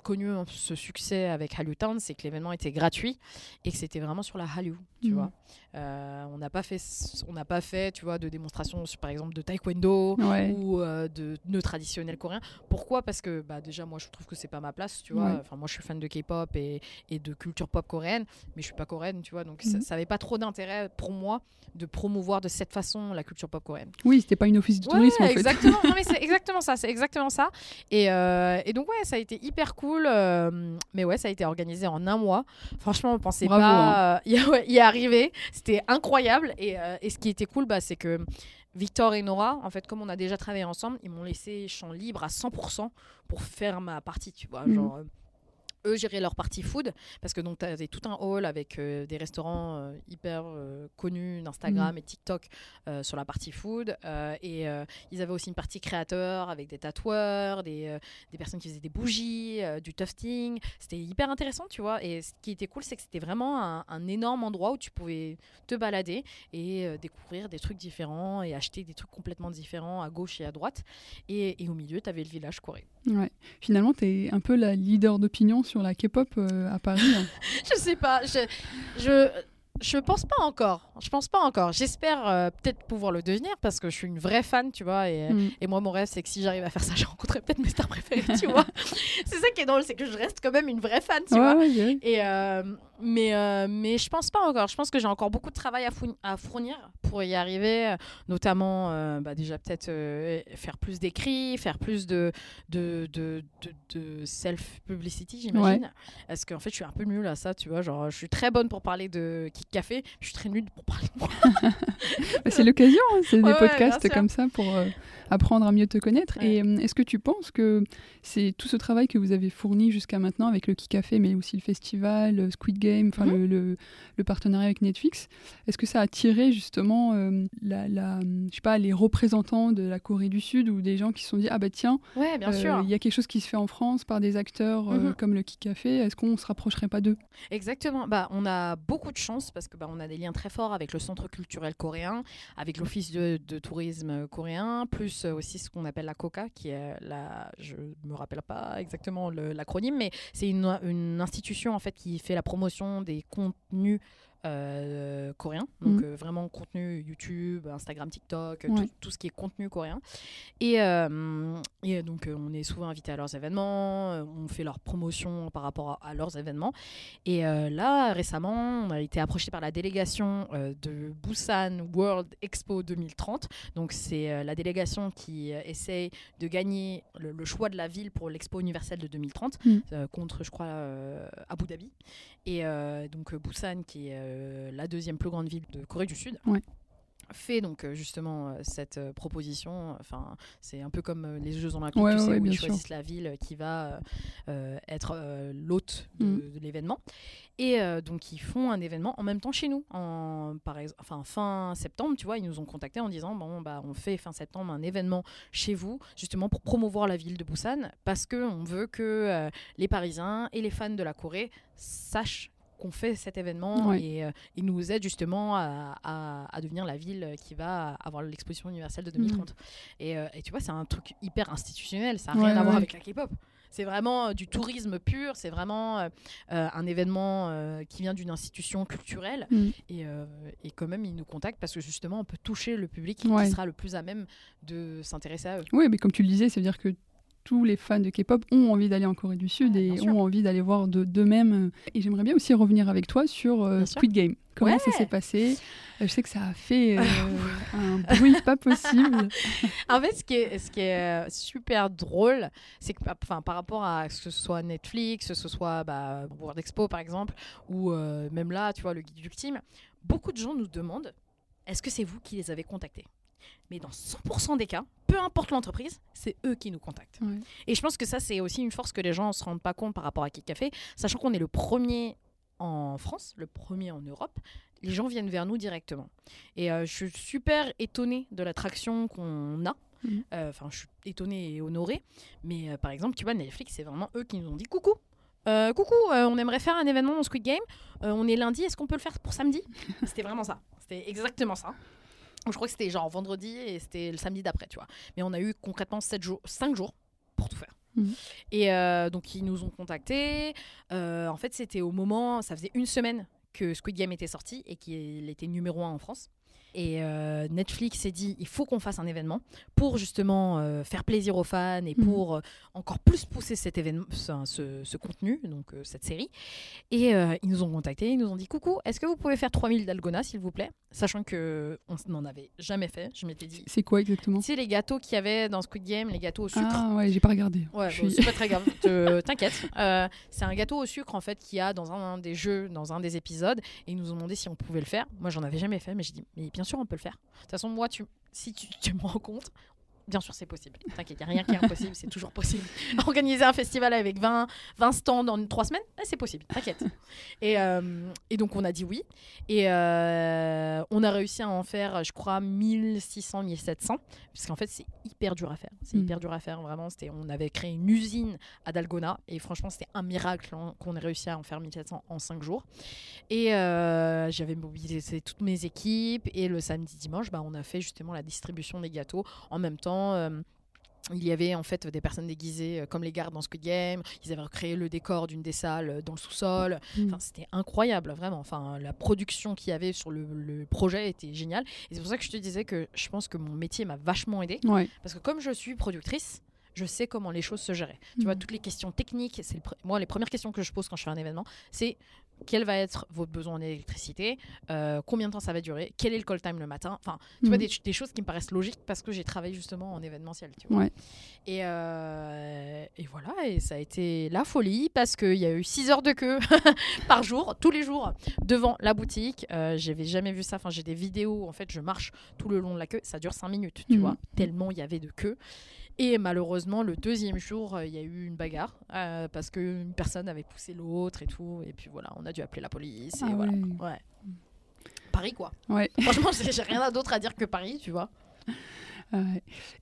connu ce succès avec Hallyu Town, c'est que l'événement était gratuit et que c'était vraiment sur la Hallyu, tu Mhm. vois. Euh, on n'a pas fait, on n'a pas fait, tu vois, de démonstration, sur, par exemple, de taekwondo Ouais. ou euh, de nœuds traditionnels coréens. Pourquoi? Parce que bah, déjà, moi, je trouve que c'est pas ma place, tu vois. Ouais. Enfin, moi, je suis fan de K-pop et, et de culture pop coréenne, mais je suis pas coréenne, tu vois. Donc, ça- ça n'avait pas trop d'intérêt pour moi de promouvoir de cette façon la culture pop coréenne. Oui, c'était pas une office de Ouais, tourisme en fait. exactement. Non, mais c'est exactement ça. C'est exactement ça. Et, euh, et donc ouais, ça a été hyper cool. mais ouais, ça a été organisé en un mois. Franchement, on pensait Bravo, pas y, ouais, y C'était incroyable. Et, euh, et ce qui était cool, bah, c'est que Victor et Nora, en fait, comme on a déjà travaillé ensemble, ils m'ont laissé champ libre à 100% pour faire ma partie, tu vois. Mhm. Genre, euh, eux géraient leur partie food parce que donc tu avais tout un hall avec euh, des restaurants euh, hyper euh, connus d'Instagram Mhm. et TikTok sur la partie food et ils avaient aussi une partie créateur avec des tatoueurs, des, des personnes qui faisaient des bougies, du tufting. C'était hyper intéressant, tu vois. Et ce qui était cool, c'est que c'était vraiment un, un énorme endroit où tu pouvais te balader et découvrir des trucs différents et acheter des trucs complètement différents à gauche et à droite. Et, et au milieu, tu avais le village Corée. Ouais. Finalement, tu es un peu la leader d'opinion sur la K-pop euh, à Paris. hein. je sais pas. Je, je, je pense pas encore. Je pense pas encore. J'espère euh, peut-être pouvoir le devenir parce que je suis une vraie fan, tu vois. Et, Mm. et moi, mon rêve, c'est que si j'arrive à faire ça, je rencontrerai peut-être mes stars préférées, tu vois. c'est ça qui est drôle, c'est que je reste quand même une vraie fan, tu Ouais, vois. ouais, ouais. Et euh, mais, euh, mais je pense pas encore. Je pense que j'ai encore beaucoup de travail à, fourni- à fournir pour y arriver. Notamment, euh, bah, déjà peut-être euh, faire plus d'écrits, faire plus de, de, de, de, de self-publicity, j'imagine. Parce qu'en fait, je suis un peu nulle à ça, tu vois. Genre, je suis très bonne pour parler de Kick Café. Je suis très nulle pour parler de moi. Bah, c'est l'occasion, hein, c'est Ouais, des ouais, podcasts comme ça pour euh, apprendre à mieux te connaître. Ouais. Et euh, est-ce que tu penses que c'est tout ce travail que vous avez fourni jusqu'à maintenant avec le Kikafé, mais aussi le festival, le Squid Game, enfin Mhm. le, le- le partenariat avec Netflix, est-ce que ça a attiré justement euh, la, la- je sais pas, les représentants de la Corée du Sud ou des gens qui se sont dit ah bah tiens, Ouais, euh, il y a quelque chose qui se fait en France par des acteurs euh, Mhm. comme le Kikafé, est-ce qu'on se rapprocherait pas d'eux? Exactement. Bah, on a beaucoup de chance parce que bah, on a des liens très forts avec le Centre culturel coréen, avec l'Office de, de tourisme coréen, plus euh, aussi ce qu'on appelle la COCA, qui est la, je me rappelle pas exactement l'acronyme, mais c'est une, une institution en fait qui fait la promotion des contenus euh, coréens, donc Mhm. euh, vraiment contenu YouTube, Instagram, TikTok, euh, Ouais. tout, tout ce qui est contenu coréen. Et, euh, et donc on est souvent invité à leurs événements, on fait leur promotion par rapport à, à leurs événements. Et là, récemment, on a été approché par la délégation de Busan World Expo 2030. Donc, c'est la délégation qui essaye de gagner le, le choix de la ville pour l'Expo universelle de 2030 Mm. contre, je crois, Abu Dhabi. Et donc, Busan, qui est la deuxième plus grande ville de Corée du Sud. Ouais. fait donc euh, justement euh, cette euh, proposition enfin c'est un peu comme euh, les Jeux Olympiques Ouais, tu sais ouais, où ils sûr. choisissent la ville qui va euh, euh, être euh, l'hôte de, Mm. de l'événement et euh, donc ils font un événement en même temps chez nous, en, par enfin fin septembre, tu vois, ils nous ont contactés en disant bon bah on fait fin septembre un événement chez vous justement pour promouvoir la ville de Busan parce que on veut que euh, les Parisiens et les fans de la Corée sachent qu'on fait cet événement Ouais. et euh, ils nous aident justement à, à- à devenir la ville qui va avoir l'exposition universelle de 2030. Et, euh, et tu vois, c'est un truc hyper institutionnel, ça n'a Ouais, rien à voir avec la K-pop. C'est vraiment euh, du tourisme pur, c'est vraiment euh, euh, un événement euh, qui vient d'une institution culturelle. Mm. Et, euh, et quand même, ils nous contactent parce que justement, on peut toucher le public Ouais. qui sera le plus à même de s'intéresser à eux. Oui, mais comme tu le disais, ça veut dire que tous les fans de K-pop ont envie d'aller en Corée du Sud Ouais, et ont envie d'aller voir de- d'eux-mêmes. Et j'aimerais bien aussi revenir avec toi sur euh. Squid Game. Comment Ouais. ça s'est passé? Euh, Je sais que ça a fait euh, un bruit pas possible. En fait, ce qui est, ce qui est super drôle, c'est que enfin, par rapport à ce que ce soit Netflix, que ce soit bah, World Expo par exemple, ou euh, même là, tu vois, le guide ultime, beaucoup de gens nous demandent est-ce que c'est vous qui les avez contactés? Mais dans 100% des cas, peu importe l'entreprise, c'est eux qui nous contactent. Ouais. Et je pense que ça, c'est aussi une force que les gens ne se rendent pas compte par rapport à Kik Café, sachant qu'on est le premier en France, le premier en Europe, les gens viennent vers nous directement. Et euh, je suis super étonnée de l'attraction qu'on a. Mhm. Euh, Enfin, je suis étonnée et honorée. Mais euh, par exemple, tu vois, Netflix, c'est vraiment eux qui nous ont dit coucou. Coucou, on aimerait faire un événement dans Squid Game. On est lundi, est-ce qu'on peut le faire pour samedi? C'était vraiment ça. C'était exactement ça. Je crois que c'était genre vendredi et c'était le samedi d'après, tu vois. Mais on a eu concrètement 7 jours, 5 jours pour tout faire. Mhm. Et euh, donc, ils nous ont contactés. Euh, en fait, c'était au moment, ça faisait une semaine que Squid Game était sorti et qu'il était numéro un en France. Et euh, Netflix s'est dit, il faut qu'on fasse un événement pour justement euh, faire plaisir aux fans et Mhm. pour euh, encore plus pousser cet événement, ce, contenu, donc cette série. Et ils nous ont contactés, ils nous ont dit, coucou, est-ce que vous pouvez faire 3000 dalgona, s'il vous plaît? Sachant que on n'en avait jamais fait. Je m'étais dit, C'est quoi exactement? sais, les gâteaux qu'il y avait dans Squid Game, les gâteaux au sucre. Ah ouais, j'ai pas regardé. Ouais, bon, suis- c'est pas très grave, te- t'inquiète. C'est un gâteau au sucre en fait qu'il y a dans un, un des jeux, dans un des épisodes, et ils nous ont demandé si on pouvait le faire. Moi, j'en avais jamais fait, mais j'ai dit, mais bien sûr, on peut le faire. De toute façon, moi, tu, si tu, tu me rencontres, bien sûr, c'est possible. T'inquiète, il n'y a rien qui est impossible, c'est toujours possible. Organiser un festival avec 20, 20 stands en 3 semaines, eh, c'est possible, t'inquiète. Et, euh, et donc, on a dit oui. Et euh, on a réussi à en faire, je crois, 1600, 1700, puisqu'en fait, c'est hyper dur à faire. C'est Mm. hyper dur à faire, vraiment. C'était, on avait créé une usine à Dalgona, et franchement, c'était un miracle hein, qu'on ait réussi à en faire 1700 en 5 jours. Et euh, j'avais mobilisé toutes mes équipes, et le samedi, dimanche, bah, on a fait justement la distribution des gâteaux. En même temps, euh, il y avait en fait des personnes déguisées euh, comme les gardes dans Squid Game. Ils avaient recréé le décor d'une des salles euh, dans le sous-sol. Mm. Enfin, c'était incroyable, vraiment. Enfin, la production qu'il y avait sur le, le projet était géniale. Et c'est pour ça que je te disais que je pense que mon métier m'a vachement aidé. Ouais. Parce que comme je suis productrice, je sais comment les choses se géraient. Tu vois, Mm. toutes les questions techniques, c'est le moi, les premières questions que je pose quand je fais un événement, c'est quel va être votre besoin en électricité, euh, combien de temps ça va durer, quel est le call time le matin. Enfin, tu vois, Mhm. des, des choses qui me paraissent logiques parce que j'ai travaillé justement en événementiel. Tu vois. Ouais. Et, euh, et voilà, et ça a été la folie parce qu'il y a eu 6 heures de queue par jour, tous les jours, devant la boutique. Euh, J'avais jamais vu ça. Enfin, j'ai des vidéos. En fait, je marche tout le long de la queue. Ça dure 5 minutes, tu Mhm. vois, tellement il y avait de queue. Et malheureusement, le deuxième jour, euh, il y a eu une bagarre euh, parce qu'une personne avait poussé l'autre et tout. Et puis voilà, on a dû appeler la police. Et Ah voilà. ouais. Ouais. Paris, quoi. Ouais. Franchement, j'ai rien d'autre à dire que Paris, tu vois. Ah.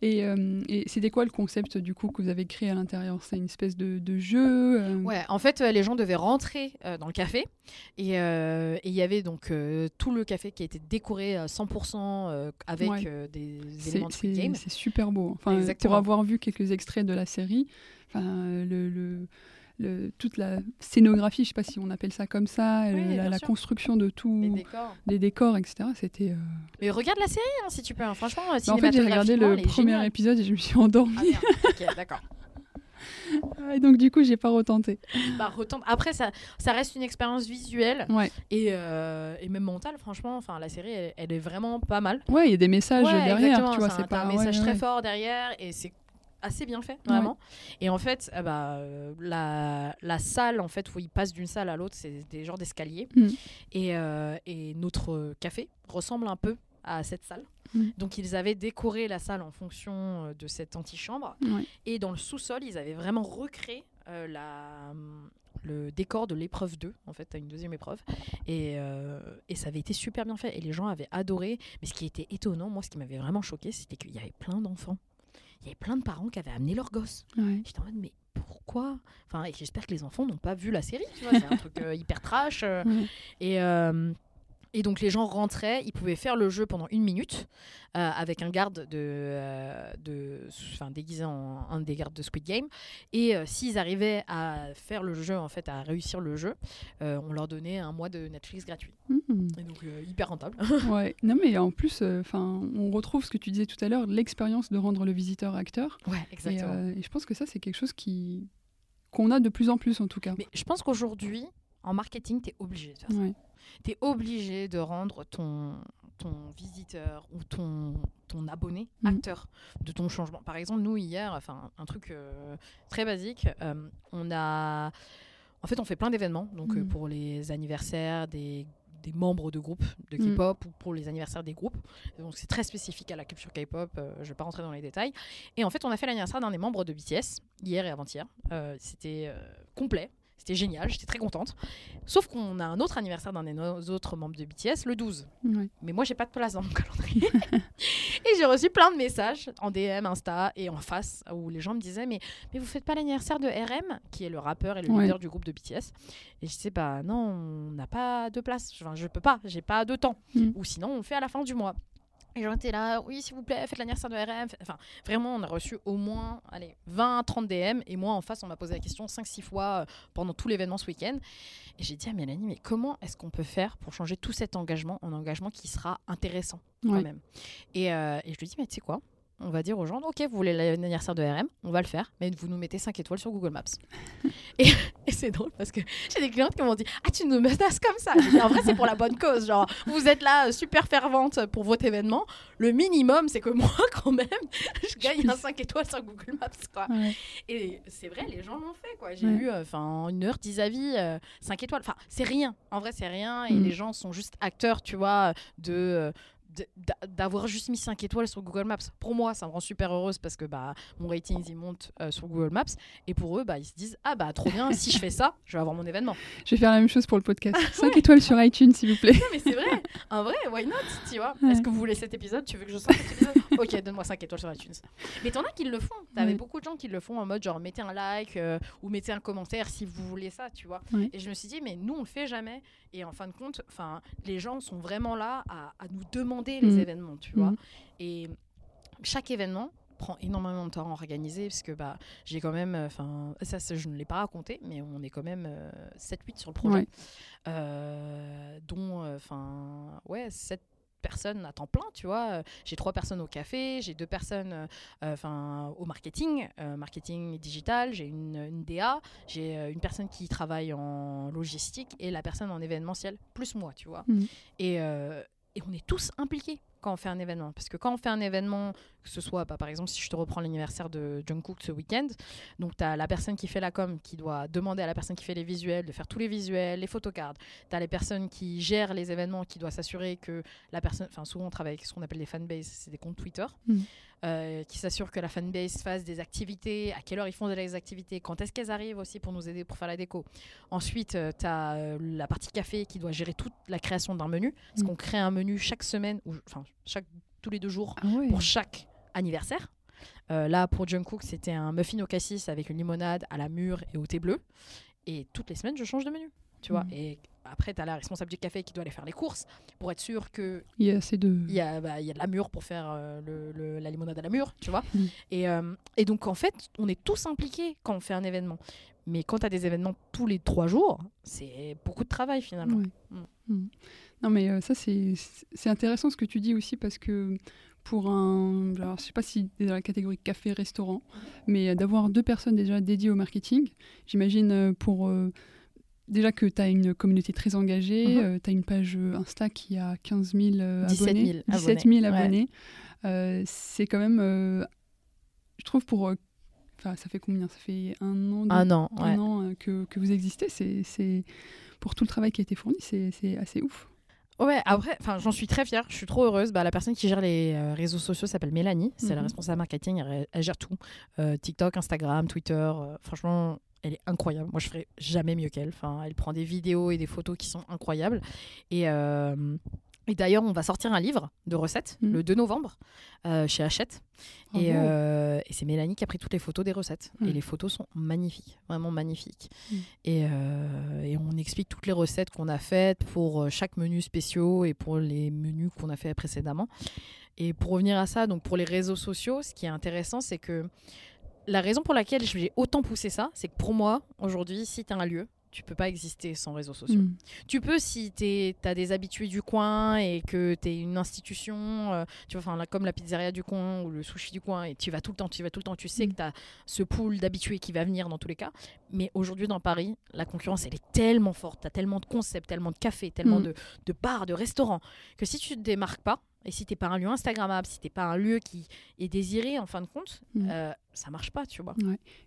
Et, euh, et c'était quoi le concept du coup que vous avez créé à l'intérieur? C'est une espèce de, de jeu euh, Ouais, en fait, les gens devaient rentrer euh, dans le café et il y avait donc tout le café qui a été décoré à 100% euh, avec Ouais. des éléments de c'est- Game. c'est super beau. Enfin, Exactement. pour avoir vu quelques extraits de la série, enfin, le, le- le- toute la scénographie, je sais pas si on appelle ça comme ça, Oui, euh, la, construction de tout, Les décors. des décors, etc. C'était. euh, Mais regarde la série hein, si tu peux. hein. Franchement, bah, en fait, j'ai regardé le premier épisode et je me suis endormie. Ah. Ok, d'accord. et donc du coup, j'ai pas retenté. Bah, retente. Après, ça, ça reste une expérience visuelle Ouais. et, euh, et même mentale. Franchement, enfin, la série, elle, elle est vraiment pas mal. Ouais, il y a des messages Ouais, derrière, tu vois. C'est pas un message ouais, très ouais. fort derrière et c'est assez bien fait vraiment et en fait euh, bah, euh, la, la salle en fait où ils passent d'une salle à l'autre c'est des genres d'escaliers Mm. et, euh, et notre café ressemble un peu à cette salle Mm. donc ils avaient décoré la salle en fonction de cette antichambre et dans le sous-sol ils avaient vraiment recréé euh, la le décor de l'épreuve 2, en fait, à une deuxième épreuve. Et, euh, et ça avait été super bien fait. Et les gens avaient adoré. Mais ce qui était étonnant, moi, ce qui m'avait vraiment choqué, c'était qu'il y avait plein d'enfants. Il y avait plein de parents qui avaient amené leurs gosses. Ouais. J'étais en mode, mais pourquoi? Enfin, et j'espère que les enfants n'ont pas vu la série, tu vois. C'est un truc euh, hyper trash. euh. Ouais. Et, euh, et donc les gens rentraient, ils pouvaient faire le jeu pendant une minute euh, avec un garde de, euh, de, déguisé en un des gardes de Squid Game. Et euh, s'ils arrivaient à faire le jeu, en fait, à réussir le jeu, on leur donnait un mois de Netflix gratuit. Mhm. Et donc hyper rentable. Ouais, non mais en plus, enfin, on retrouve ce que tu disais tout à l'heure, l'expérience de rendre le visiteur acteur. ouais, Et, exactement. et je pense que ça, c'est quelque chose qui qu'on a de plus en plus en tout cas. Mais je pense qu'aujourd'hui, en marketing, tu es obligé de faire ça. Ouais. Tu es obligé de rendre ton, ton visiteur ou ton, ton abonné Mhm. acteur de ton changement. Par exemple, nous, hier, enfin, un truc euh, très basique, euh, on a. En fait, on fait plein d'événements, donc euh, Mhm. pour les anniversaires des des membres de groupes de Mhm. K-pop ou pour les anniversaires des groupes. Donc c'est très spécifique à la culture K-pop, euh, je vais pas rentrer dans les détails. Et en fait, on a fait l'anniversaire d'un des membres de BTS hier et avant-hier. Euh, C'était euh, complet. C'était génial, j'étais très contente. Sauf qu'on a un autre anniversaire d'un des no- autres membres de BTS le 12. Ouais. Mais moi, j'ai pas de place dans mon calendrier. et j'ai reçu plein de messages en DM, Insta et en face où les gens me disaient Mais, mais vous faites pas l'anniversaire de RM, qui est le rappeur et le Ouais. leader du groupe de BTS Et je sais Bah non, on n'a pas de place. Enfin, je peux pas, j'ai pas de temps. Mm. Ou sinon, on fait à la fin du mois. Les gens étaient là, oui, s'il vous plaît, faites l'anniversaire de RM. Enfin, vraiment, on a reçu au moins allez, 20, 30 DM. Et moi, en face, on m'a posé la question 5-6 fois euh, pendant tout l'événement ce week-end. Et j'ai dit à Mélanie, mais comment est-ce qu'on peut faire pour changer tout cet engagement en engagement qui sera intéressant quand même? Et, euh, et je lui dis, mais tu sais quoi? On va dire aux gens, ok, vous voulez l'anniversaire de RM, on va le faire, mais vous nous mettez 5 étoiles sur Google Maps. et et c'est drôle parce que j'ai des clientes qui m'ont dit, ah, tu nous menaces comme ça. Dit, en vrai, c'est pour la bonne cause. Genre, vous êtes là, euh, super fervente pour votre événement. Le minimum, c'est que moi, quand même, je gagne un 5 étoiles sur Google Maps. Quoi. Ouais. Et c'est vrai, les gens l'ont fait. quoi. J'ai Ouais. eu, enfin, en une heure, 10 avis, 5 étoiles. Enfin, c'est rien. En vrai, c'est rien. Et Mm. les gens sont juste acteurs, tu vois, de. D'avoir juste mis 5 étoiles sur Google Maps. Pour moi, ça me rend super heureuse parce que bah, mon rating, il monte euh, sur Google Maps. Et pour eux, bah, ils se disent Ah, bah, trop bien, si je fais ça, je vais avoir mon événement. Je vais faire la même chose pour le podcast. 5 étoiles sur iTunes, s'il vous plaît. Non, mais c'est vrai. En vrai, why not Tu vois? Ouais. Est-ce que vous voulez cet épisode? Tu veux que je sorte cet épisode? Ok, donne-moi 5 étoiles sur iTunes. Mais t'en as qui le font. T'avais Ouais. beaucoup de gens qui le font en mode genre mettez un like euh, ou mettez un commentaire si vous voulez ça, tu vois. Et je me suis dit, mais nous, on le fait jamais. Et en fin de compte, les gens sont vraiment là à, à nous demander les Mhm. événements, tu vois. Mhm. Et chaque événement prend énormément de temps à organiser parce que bah j'ai quand même enfin ça c'est- je ne l'ai pas raconté mais on est quand même 7 8 sur le projet Ouais. euh, dont enfin ouais 7 personnes à temps plein, tu vois. Euh, J'ai trois personnes au café, j'ai deux personnes euh, euh, enfin au marketing, euh, marketing digital, j'ai une, une DA, j'ai euh, une personne qui travaille en logistique et la personne en événementiel, plus moi, tu vois. Mhm. Et, euh, et on est tous impliqués quand on fait un événement. Parce que quand on fait un événement, que ce soit, bah, par exemple, si je te reprends l'anniversaire de Jungkook ce week-end, donc tu as la personne qui fait la com qui doit demander à la personne qui fait les visuels de faire tous les visuels, les photocards. Tu as les personnes qui gèrent les événements qui doivent s'assurer que la personne, enfin souvent on travaille avec ce qu'on appelle des fanbases, c'est des comptes Twitter, Mhm. Euh, qui s'assurent que la fanbase fasse des activités, à quelle heure ils font les activités, quand est-ce qu'elles arrivent aussi pour nous aider pour faire la déco. Ensuite, tu as la partie café qui doit gérer toute la création d'un menu, parce Mhm. qu'on crée un menu chaque semaine, ou enfin chaque, tous les deux jours Ah pour chaque anniversaire. Euh, là, pour Jungkook, c'était un muffin au cassis avec une limonade à la mûre et au thé bleu. Et toutes les semaines, je change de menu. Tu vois. Et après, tu as la responsable du café qui doit aller faire les courses pour être sûr qu'il Il y a assez de. y, a, bah, il y a de la mûre pour faire euh, le- le- la limonade à la mûre. Tu vois Mhm. et, euh, et donc, en fait, on est tous impliqués quand on fait un événement. Mais quand tu as des événements tous les trois jours, c'est beaucoup de travail finalement. Ouais. Mm. Mm. Non, mais euh, ça, c'est intéressant ce que tu dis aussi parce que pour un. Alors, je sais pas si dans la catégorie café-restaurant, mais euh, d'avoir deux personnes déjà dédiées au marketing, j'imagine pour. Euh, Déjà que tu as une communauté très engagée, Mhm. tu as une page euh, Insta qui a 15 000 euh, 17 000 abonnés. 17 000 abonnés, ouais. Euh, c'est quand même, euh, je trouve, pour. euh, Enfin, ça fait combien? Ça fait un an, deux- Un an, un ouais. an euh, que, que vous existez. C'est, pour tout le travail qui a été fourni, c'est, assez ouf. Ouais, après, j'en suis très fière, je suis trop heureuse. Bah, la personne qui gère les euh, réseaux sociaux s'appelle Mélanie, c'est la Mhm. responsable marketing, elle, elle gère tout. Euh, TikTok, Instagram, Twitter, euh, franchement, elle est incroyable. Moi, je ferais jamais mieux qu'elle. Enfin, elle prend des vidéos et des photos qui sont incroyables. Et, euh, et d'ailleurs, on va sortir un livre de recettes Mhm. le 2 novembre euh, chez Hachette. Et, Bravo. euh, et c'est Mélanie qui a pris toutes les photos des recettes. Et les photos sont magnifiques, vraiment magnifiques. Mm. Et, et on explique toutes les recettes qu'on a faites pour chaque menu spéciaux et pour les menus qu'on a fait précédemment. Et pour revenir à ça, donc pour les réseaux sociaux, ce qui est intéressant, c'est que la raison pour laquelle j'ai autant poussé ça, c'est que pour moi, aujourd'hui, si tu as un lieu, tu peux pas exister sans réseaux sociaux. Mm. Tu peux si tu as des habitués du coin et que tu es une institution, euh, tu vois, là, comme la pizzeria du coin ou le sushi du coin, et tu vas tout le temps, tu vas tout le temps, tu sais Mm. que tu as ce pool d'habitués qui va venir dans tous les cas. Mais aujourd'hui, dans Paris, la concurrence, elle est tellement forte, tu as tellement de concepts, tellement de cafés, tellement Mm. de, de bars, de restaurants, que si tu te démarques pas, et si t'es pas un lieu Instagrammable, si t'es pas un lieu qui est désiré en fin de compte, Mm. euh, ça marche pas, tu vois.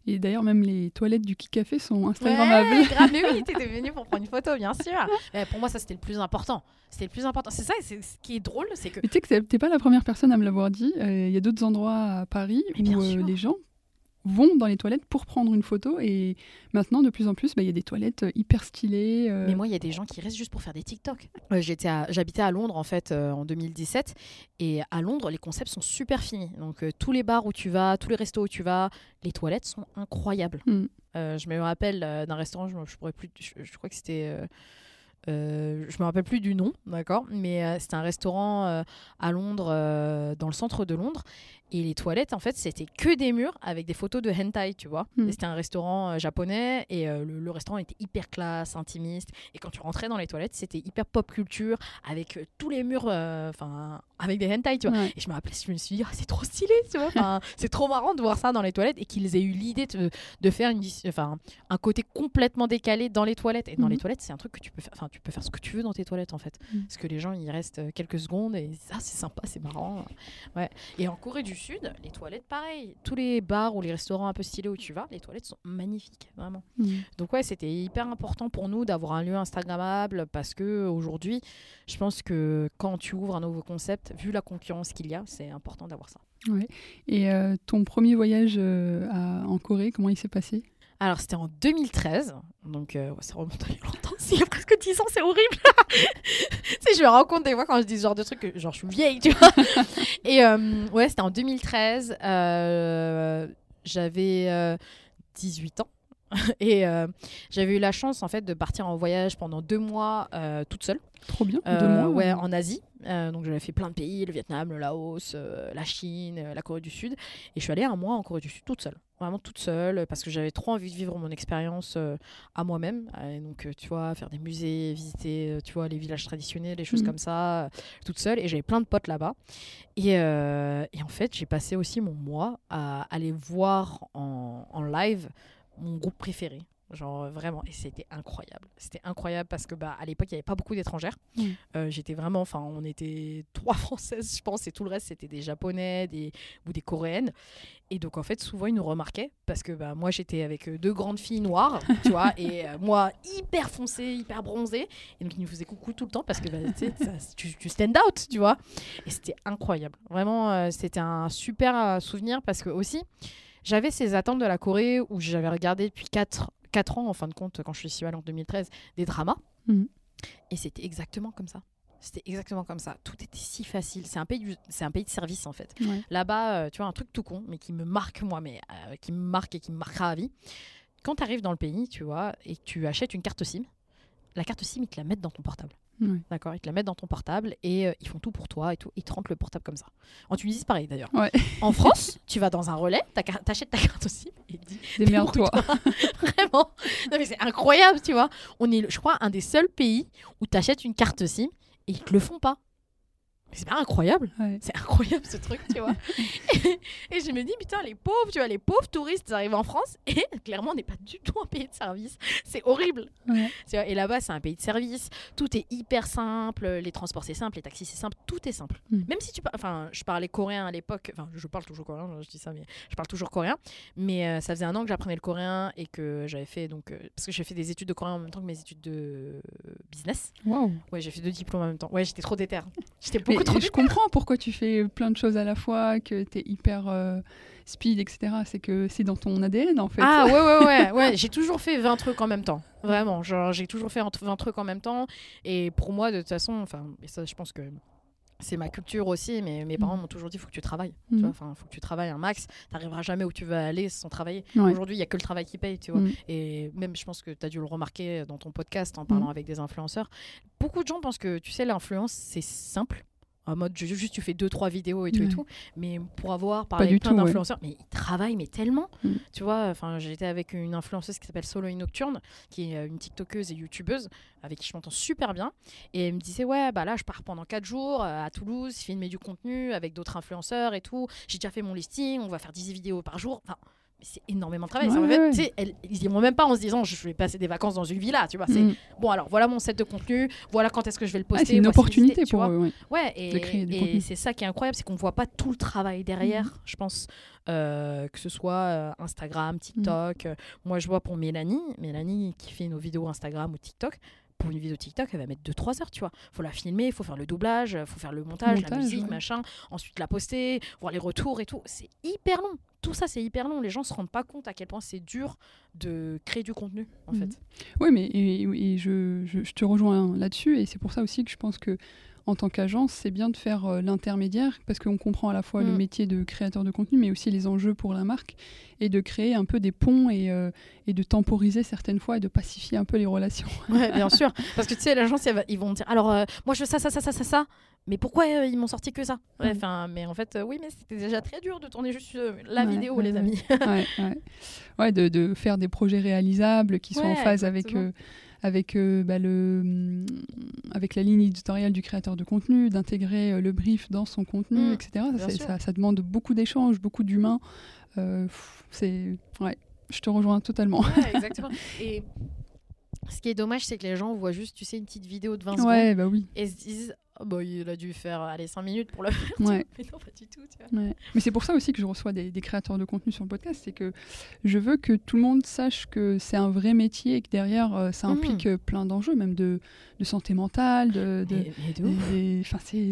Et d'ailleurs, même les toilettes du Kik Café sont Instagrammables. Ouais, grave, mais oui, t'étais venu pour prendre une photo, bien sûr. Eh, pour moi, ça c'était le plus important. C'était le plus important. C'est ça, c'est ce qui est drôle, c'est que Mais tu sais que t'es- pas la première personne à me l'avoir dit. Euh, Il y a d'autres endroits à Paris Mais où euh, les gens vont dans les toilettes pour prendre une photo. Et maintenant, de plus en plus, bah, il y a des toilettes euh, hyper stylées. euh, Mais moi, il y a des gens qui restent juste pour faire des TikTok. Euh, j'étais à- J'habitais à Londres, en fait, euh, en 2017. Et à Londres, les concepts sont super finis. Donc, tous les bars où tu vas, tous les restos où tu vas, les toilettes sont incroyables. Mm. Euh, je me rappelle d'un restaurant, je, je pourrais plus. Je, je crois que c'était. euh, je me rappelle plus du nom, d'accord, mais euh, c'était un restaurant euh, à Londres, dans le centre de Londres, et les toilettes, en fait, c'était que des murs avec des photos de hentai, tu vois. Mm. Et C'était un restaurant euh, japonais, et euh, le, le restaurant était hyper classe, intimiste, et quand tu rentrais dans les toilettes, c'était hyper pop culture, avec euh, tous les murs, enfin, avec des hentai, tu vois. Ouais. Et je me rappelais, je me suis dit, Ah, c'est trop stylé, tu vois. C'est trop marrant de voir ça dans les toilettes et qu'ils aient eu l'idée de, de faire une, un côté complètement décalé dans les toilettes. Et dans les toilettes, c'est un truc que tu peux faire. Enfin, tu peux faire ce que tu veux dans tes toilettes en fait. Mhm. Parce que les gens, ils restent quelques secondes et ça, c'est sympa, c'est marrant. Ouais. Et en Corée du Sud, les toilettes, pareil. Tous les bars ou les restaurants un peu stylés où tu vas, les toilettes sont magnifiques, vraiment. Mm. Donc ouais, c'était hyper important pour nous d'avoir un lieu instagrammable parce que aujourd'hui, je pense que quand tu ouvres un nouveau concept, vu la concurrence qu'il y a, c'est important d'avoir ça. Et euh, ton premier voyage euh, à- en Corée, comment il s'est passé? Alors c'était en 2013, donc euh, ça remonte à longtemps, il y a presque 10 ans, c'est horrible. sais, je me rends compte des fois quand je dis ce genre de truc, genre je suis vieille, tu vois. Et euh, ouais, c'était en 2013, euh, j'avais euh, 18 ans. Et euh, j'avais eu la chance en fait de partir en voyage pendant deux mois euh, toute seule. Trop bien. Euh, Deux mois ouais, en Asie. Donc j'avais fait plein de pays, le Vietnam, le Laos, la Chine, la Corée du Sud. Et je suis allée un mois en Corée du Sud toute seule. Vraiment toute seule, parce que j'avais trop envie de vivre mon expérience à moi-même. Donc, tu vois, faire des musées, visiter, tu vois, les villages traditionnels, les choses Mhm. comme ça, toute seule. Et j'avais plein de potes là-bas. Et, et en fait, j'ai passé aussi mon mois à aller voir en, en live mon groupe préféré. Genre euh, vraiment, et c'était incroyable. C'était incroyable parce que bah, à l'époque, il n'y avait pas beaucoup d'étrangères. Mm. Euh, J'étais vraiment, enfin, on était trois françaises, je pense, et tout le reste, c'était des japonais des, ou des coréennes. Et donc, en fait, souvent, ils nous remarquaient parce que bah, moi, j'étais avec euh, deux grandes filles noires, tu vois, et euh, moi, hyper foncée, hyper bronzée. Et donc, ils nous faisaient coucou tout le temps parce que bah, ça- tu, tu stand out, tu vois. Et c'était incroyable. Vraiment, euh, c'était un super souvenir parce que aussi, j'avais ces attentes de la Corée où j'avais regardé depuis 4, ans, en fin de compte, quand je suis ici en 2013, des dramas. Mhm. Et c'était exactement comme ça. C'était exactement comme ça. Tout était si facile. C'est un pays, du- c'est un pays de service en fait. Ouais. Là-bas, euh, tu vois, un truc tout con, mais qui me marque moi, mais euh, qui me marque et qui me marquera à vie. Quand tu arrives dans le pays, tu vois, et que tu achètes une carte SIM, la carte SIM, ils te la mettent dans ton portable. D'accord Ils te la mettent dans ton portable et euh, ils font tout pour toi et tout. Ils te rendent le portable comme ça. En Tunisie, c'est pareil d'ailleurs. Ouais. En France, tu vas dans un relais, t'achètes ta carte SIM et ils te disent Démerde-toi. Vraiment. Non, mais c'est incroyable, tu vois. On est, je crois, un des seuls pays où tu achètes une carte SIM et ils te le font pas. Mais c'est pas incroyable. Ouais. C'est incroyable ce truc, tu vois. et, et je me dis, putain, les pauvres, tu vois, les pauvres touristes ils arrivent en France et clairement, on n'est pas du tout un pays de service. C'est horrible. Ouais. Tu vois, et là-bas, c'est un pays de service. Tout est hyper simple. Les transports, c'est simple. Les taxis, c'est simple. Tout est simple. Mm. Même si tu parles. Enfin, je parlais coréen à l'époque. Enfin, je parle toujours coréen, je dis ça, mais je parle toujours coréen. Mais euh, ça faisait un an que j'apprenais le coréen et que j'avais fait. donc euh, Parce que j'ai fait des études de coréen en même temps que mes études de business. Waouh. Ouais, j'ai fait deux diplômes en même temps. Ouais, j'étais trop déter. J'étais Mais beaucoup trop je déter. comprends pourquoi tu fais plein de choses à la fois, que tu es hyper euh, speed, etc. C'est que c'est dans ton ADN en fait. Ah ouais, ouais, ouais. ouais. J'ai toujours fait 20 trucs en même temps. Vraiment. Genre, j'ai toujours fait entre 20 trucs en même temps. Et pour moi, de toute façon, enfin, et ça, je pense que c'est ma culture aussi, mais mes parents Mhm. m'ont toujours dit il faut que tu travailles. Tu vois, enfin, faut que tu travailles un max. T'arriveras jamais où tu veux aller sans travailler. Ouais. Aujourd'hui, il y a que le travail qui paye, tu vois. Mm. Et même, je pense que tu as dû le remarquer dans ton podcast en parlant Mhm. avec des influenceurs. Beaucoup de gens pensent que, tu sais, l'influence, c'est simple. En mode, ju- juste tu fais deux, trois vidéos et tout et Ouais. tout. Mais pour avoir parlé avec plein ouais. d'influenceurs, mais ils travaillent, mais tellement. Mm. Tu vois, enfin, j'étais avec une influenceuse qui s'appelle Solo Nocturne, qui est euh, une TikTokeuse et YouTubeuse, avec qui je m'entends super bien. Et elle me disait, ouais, bah là, je pars pendant quatre jours euh, à Toulouse, filmer du contenu avec d'autres influenceurs et tout. J'ai déjà fait mon listing, on va faire 10 vidéos par jour. Enfin, c'est énormément de travail. Ouais, fait, ouais. elles- ils y vont même pas en se disant, je vais passer des vacances dans une villa, tu vois. C'est Mm. bon, alors voilà mon set de contenu, voilà quand est-ce que je vais le Ah, poster. c'est une opportunité pour vois. eux. ouais. Et, et c'est ça qui est incroyable, c'est qu'on voit pas tout le travail derrière, Mhm. je pense, euh, que ce soit euh. Instagram, TikTok. Euh, Moi, je vois pour Mélanie, Mélanie qui fait nos vidéos Instagram ou TikTok, pour une vidéo TikTok, elle va mettre 2-3 heures, tu vois. faut la filmer, il faut faire le doublage, il faut faire le montage, la Montage, musique, ouais. machin, ensuite la poster, voir les retours et tout. C'est hyper long. Tout ça, c'est hyper long. Les gens se rendent pas compte à quel point c'est dur de créer du contenu, en Mhm. fait. Oui, mais et, et je, je- je te rejoins là-dessus et c'est pour ça aussi que je pense que en tant qu'agence, c'est bien de faire euh, l'intermédiaire parce qu'on comprend à la fois le Mm. métier de créateur de contenu, mais aussi les enjeux pour la marque et de créer un peu des ponts et, euh, et de temporiser certaines fois et de pacifier un peu les relations. Ouais, bien sûr. Parce que tu sais, l'agence, ils vont dire alors, euh, moi, je veux ça, ça, ça, ça, ça, ça. Mais pourquoi ils m'ont sorti que ça? Mm. Enfin, mais en fait, oui, mais c'était déjà très dur de tourner juste la Ouais, vidéo, ouais, les amis. ouais, de, de faire des projets réalisables qui sont en phase avec, exactement. Avec, euh, bah, le, hum, avec la ligne éditoriale du créateur de contenu, d'intégrer euh, le brief dans son contenu, Mm, etc. Ça, demande beaucoup d'échanges, beaucoup d'humains. Euh, c'est ouais, je te rejoins totalement. Ouais, exactement. Et ce qui est dommage, c'est que les gens voient juste, tu sais, une petite vidéo de 20 secondes bah oui. et se disent bah, il a dû faire allez, 5 minutes pour le faire. Ouais. Mais non, pas du tout. Tu vois. Ouais. Mais c'est pour ça aussi que je reçois des, des créateurs de contenu sur le podcast, c'est que je veux que tout le monde sache que c'est un vrai métier et que derrière euh, ça Mhm. implique euh, plein d'enjeux, même de, de santé mentale, de, de- de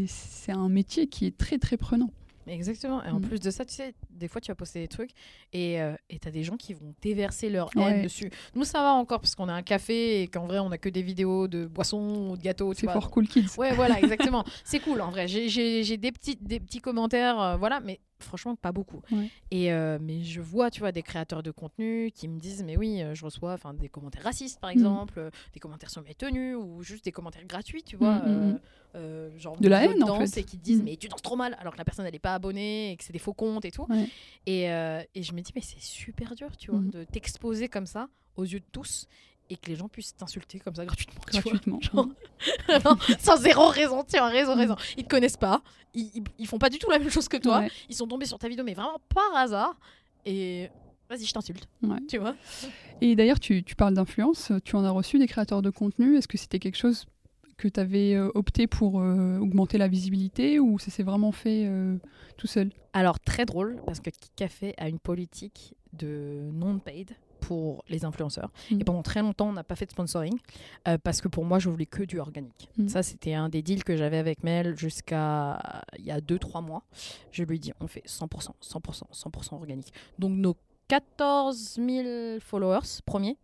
c'est un métier qui est très très prenant. Exactement. Et en Mm. plus de ça, tu sais, des fois, tu vas poster des trucs et euh, et t'as des gens qui vont déverser leur haine Ouais. dessus. Nous, ça va encore parce qu'on a un café et qu'en vrai, on a que des vidéos de boissons ou de gâteaux. tu C'est fort cool kids. Ouais, voilà, exactement. c'est cool en vrai. J'ai des petits, des petits commentaires, euh, voilà, mais franchement, pas beaucoup. Ouais. Et euh, mais je vois, tu vois, des créateurs de contenu qui me disent, mais oui, euh, je reçois enfin des commentaires racistes, Mm. par exemple, euh, des commentaires sur mes tenues ou juste des commentaires gratuits, tu vois. Mm, mm, euh, mm. genre De la haine, en fait. et qui disent Mm. mais tu danses trop mal alors que la personne elle est pas abonnée et que c'est des faux comptes et tout Ouais. et, euh, et je me dis mais c'est super dur tu vois de t'exposer comme ça aux yeux de tous et que les gens puissent t'insulter comme ça gratuitement tu vois. Gratuitement. Genre, sans zéro raison, vois, raison, raison. Ils te connaissent pas, ils, ils, ils font pas du tout la même chose que toi, Ouais. ils sont tombés sur ta vidéo, mais vraiment par hasard. Et vas-y, je t'insulte. Ouais. Tu vois Et d'ailleurs, tu, tu parles d'influence, tu en as reçu des créateurs de contenu. Est-ce que c'était quelque chose que tu avais opté pour euh, augmenter la visibilité ou ça s'est vraiment fait euh, tout seul? Alors, très drôle, parce que Café a une politique de non-paid pour les influenceurs. Et pendant très longtemps, on n'a pas fait de sponsoring euh, parce que pour moi, je voulais que du organique. Mhm. Ça, c'était un des deals que j'avais avec Mel jusqu'à il y a 2-3 mois. Je lui ai dit, on fait 100%, 100%, 100% organique. Donc, nos 14 000 followers premiers,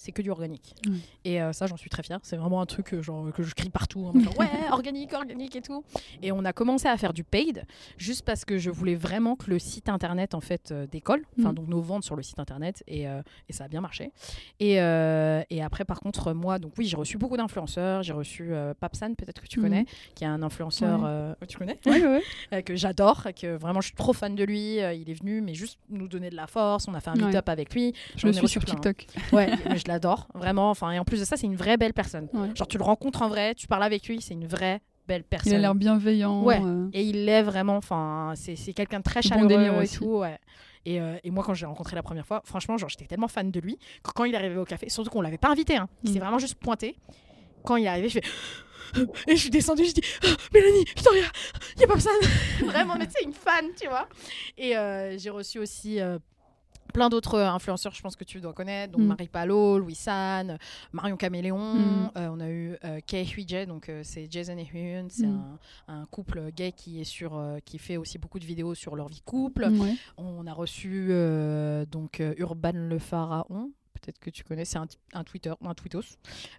c'est que du organique. Ouais. Et euh, ça, j'en suis très fière. C'est vraiment un truc euh, genre, que je crie partout. mode genre, ouais, organique, organique et tout. Et on a commencé à faire du paid juste parce que je voulais vraiment que le site internet en fait euh, décolle. Enfin, Mm. donc nos ventes sur le site internet et, et ça a bien marché. Et, et après, par contre, moi, donc oui, j'ai reçu beaucoup d'influenceurs. J'ai reçu Papsan, peut-être que tu Mhm. connais, qui est un influenceur. Ouais. tu connais? Ouais, ouais. que j'adore, que vraiment je suis trop fan de lui. Il est venu, mais juste nous donner de la force. On a fait un meet-up avec lui. Je le suis sur plein, hein. TikTok. Ouais, mais je l'adore, vraiment. Enfin, et en plus de ça, c'est une vraie belle personne. Ouais. Genre, tu le rencontres en vrai, tu parles avec lui, c'est une vraie belle personne. Il a l'air bienveillant. Ouais. euh, Et il l'est vraiment, enfin, c'est c'est quelqu'un de très chaleureux et aussi. tout, ouais. Et, euh, et moi, quand je l'ai rencontré la première fois, franchement, genre, j'étais tellement fan de lui que quand il est arrivé au café, surtout qu'on l'avait pas invité, hein, il Mm. s'est vraiment juste pointé. Quand il est arrivé, je fais. Et je suis descendue, je dis Ah, Mélanie, Victoria, il y a pas ça. Vraiment, mais tu sais, une fan, tu vois. Et euh, j'ai reçu aussi. Plein d'autres euh, influenceurs, je pense que tu dois connaître, donc Mm. Marie Palot, Louis San, Marion Caméléon. Mm. Euh, on a eu euh, Kei Huijie, donc euh, c'est Jason et Hyun, c'est Mm. un, un couple gay qui est sur, qui fait aussi beaucoup de vidéos sur leur vie couple. On a reçu donc Urban le pharaon. Peut-être que tu connais, c'est un, un Twitter, un tweetos.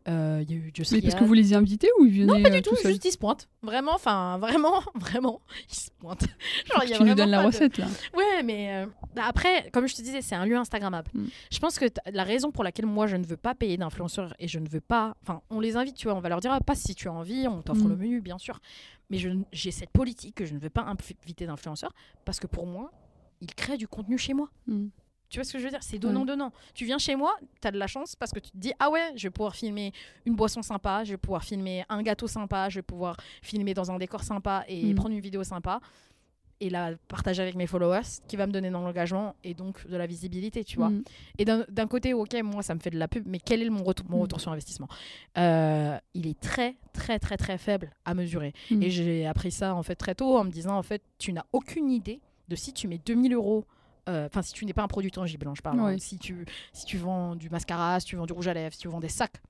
Euh, Il y a eu Just Mais parce que vous les invitez ou ils venaient Non, pas euh, du tout, juste ils se pointent. Vraiment, enfin, vraiment, vraiment, ils se pointent. Genre, y a Tu nous donnes la de- recette là. Ouais, mais euh, bah, après, comme je te disais, c'est un lieu Instagrammable. Mm. Je pense que la raison pour laquelle moi je ne veux pas payer d'influenceurs et je ne veux pas. Enfin, on les invite, tu vois, on va leur dire, ah, passe si tu as envie, on t'offre Mm. le menu, bien sûr. Mais j'ai cette politique que je ne veux pas inviter d'influenceurs parce que pour moi, ils créent du contenu chez moi. Mm. Tu vois ce que je veux dire? C'est donnant-donnant. Tu viens chez moi, tu as de la chance parce que tu te dis Ah ouais, je vais pouvoir filmer une boisson sympa, je vais pouvoir filmer un gâteau sympa, je vais pouvoir filmer dans un décor sympa et Mm. prendre une vidéo sympa et la partager avec mes followers qui va me donner dans l'engagement et donc de la visibilité, tu vois. Mm. Et d'un côté, ok, moi ça me fait de la pub, mais quel est mon retour, mon Mm. retour sur investissement? Euh, Il est très, très, très, très faible à mesurer. Et j'ai appris ça en fait très tôt en me disant en fait, tu n'as aucune idée de si tu mets 2000 euros. Euh, Enfin, si tu n'es pas un produit tangible, hein, je parle. hein. Si, tu, si tu vends du mascara, si tu vends du rouge à lèvres, si tu vends des sacs,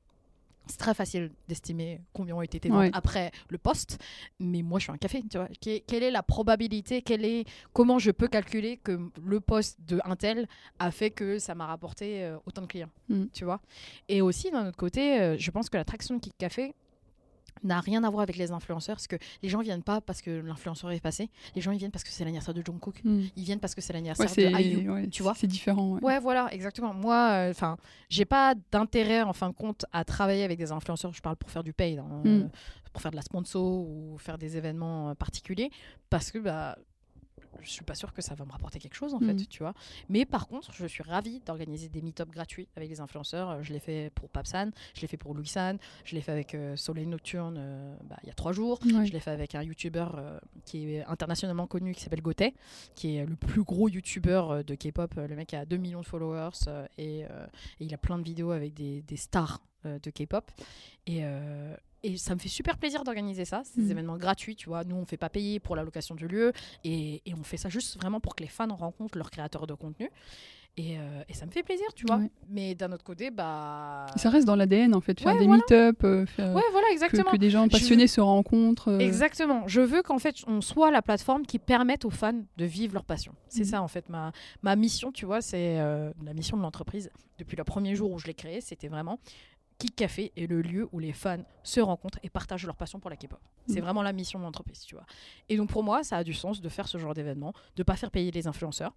c'est très facile d'estimer combien ont été tes ventes Ouais. après le poste. Mais moi, je suis un café, tu vois. Que- Quelle est la probabilité quelle est, Comment je peux calculer que le poste de un tel a fait que ça m'a rapporté euh, autant de clients, Mm. tu vois Et aussi, d'un autre côté, euh, je pense que l'attraction de Kik Café, n'a rien à voir avec les influenceurs parce que les gens viennent pas parce que l'influenceur est passé les gens ils viennent parce que c'est l'anniversaire de Jungkook Mm. ils viennent parce que c'est l'anniversaire de IU ouais, tu vois c'est différent. ouais. Ouais, voilà, exactement. Moi, enfin, j'ai pas d'intérêt en fin de compte à travailler avec des influenceurs. Je parle pour faire du paid, hein, Mm. euh, pour faire de la sponsor ou faire des événements euh, particuliers, parce que bah, je suis pas sûre que ça va me rapporter quelque chose en Mm. fait, tu vois. Mais par contre, je suis ravie d'organiser des meet-up gratuits avec les influenceurs. Euh, Je l'ai fait pour Papsan, je l'ai fait pour Louis San, je l'ai fait avec euh, Soleil Nocturne euh, bah, il y a trois jours. Ouais. Je l'ai fait avec un YouTuber euh, qui est internationalement connu, qui s'appelle Gotet, qui est le plus gros YouTuber euh, de K-pop. Le mec a 2 millions de followers et, et il a plein de vidéos avec des, des stars de K-pop. Et, et ça me fait super plaisir d'organiser ça, ces Mhm. événements gratuits, tu vois. Nous, on ne fait pas payer pour la location du lieu et, et on fait ça juste vraiment pour que les fans rencontrent leurs créateurs de contenu. Et, euh, et ça me fait plaisir, tu vois. Ouais. Mais d'un autre côté, bah. Ça reste dans l'ADN en fait, faire Ouais, des voilà. meet-up, euh, faire- Ouais, voilà, que, exactement. que des gens passionnés se rencontrent. euh, Exactement. Je veux qu'en fait, on soit la plateforme qui permette aux fans de vivre leur passion. C'est Mhm. ça, en fait, ma, ma mission, tu vois, c'est euh, la mission de l'entreprise. Depuis le premier jour où je l'ai créée, c'était vraiment Kick Café est le lieu où les fans se rencontrent et partagent leur passion pour la K-pop. C'est Mhm. vraiment la mission de l'entreprise, tu vois. Et donc, pour moi, ça a du sens de faire ce genre d'événement, de pas faire payer les influenceurs.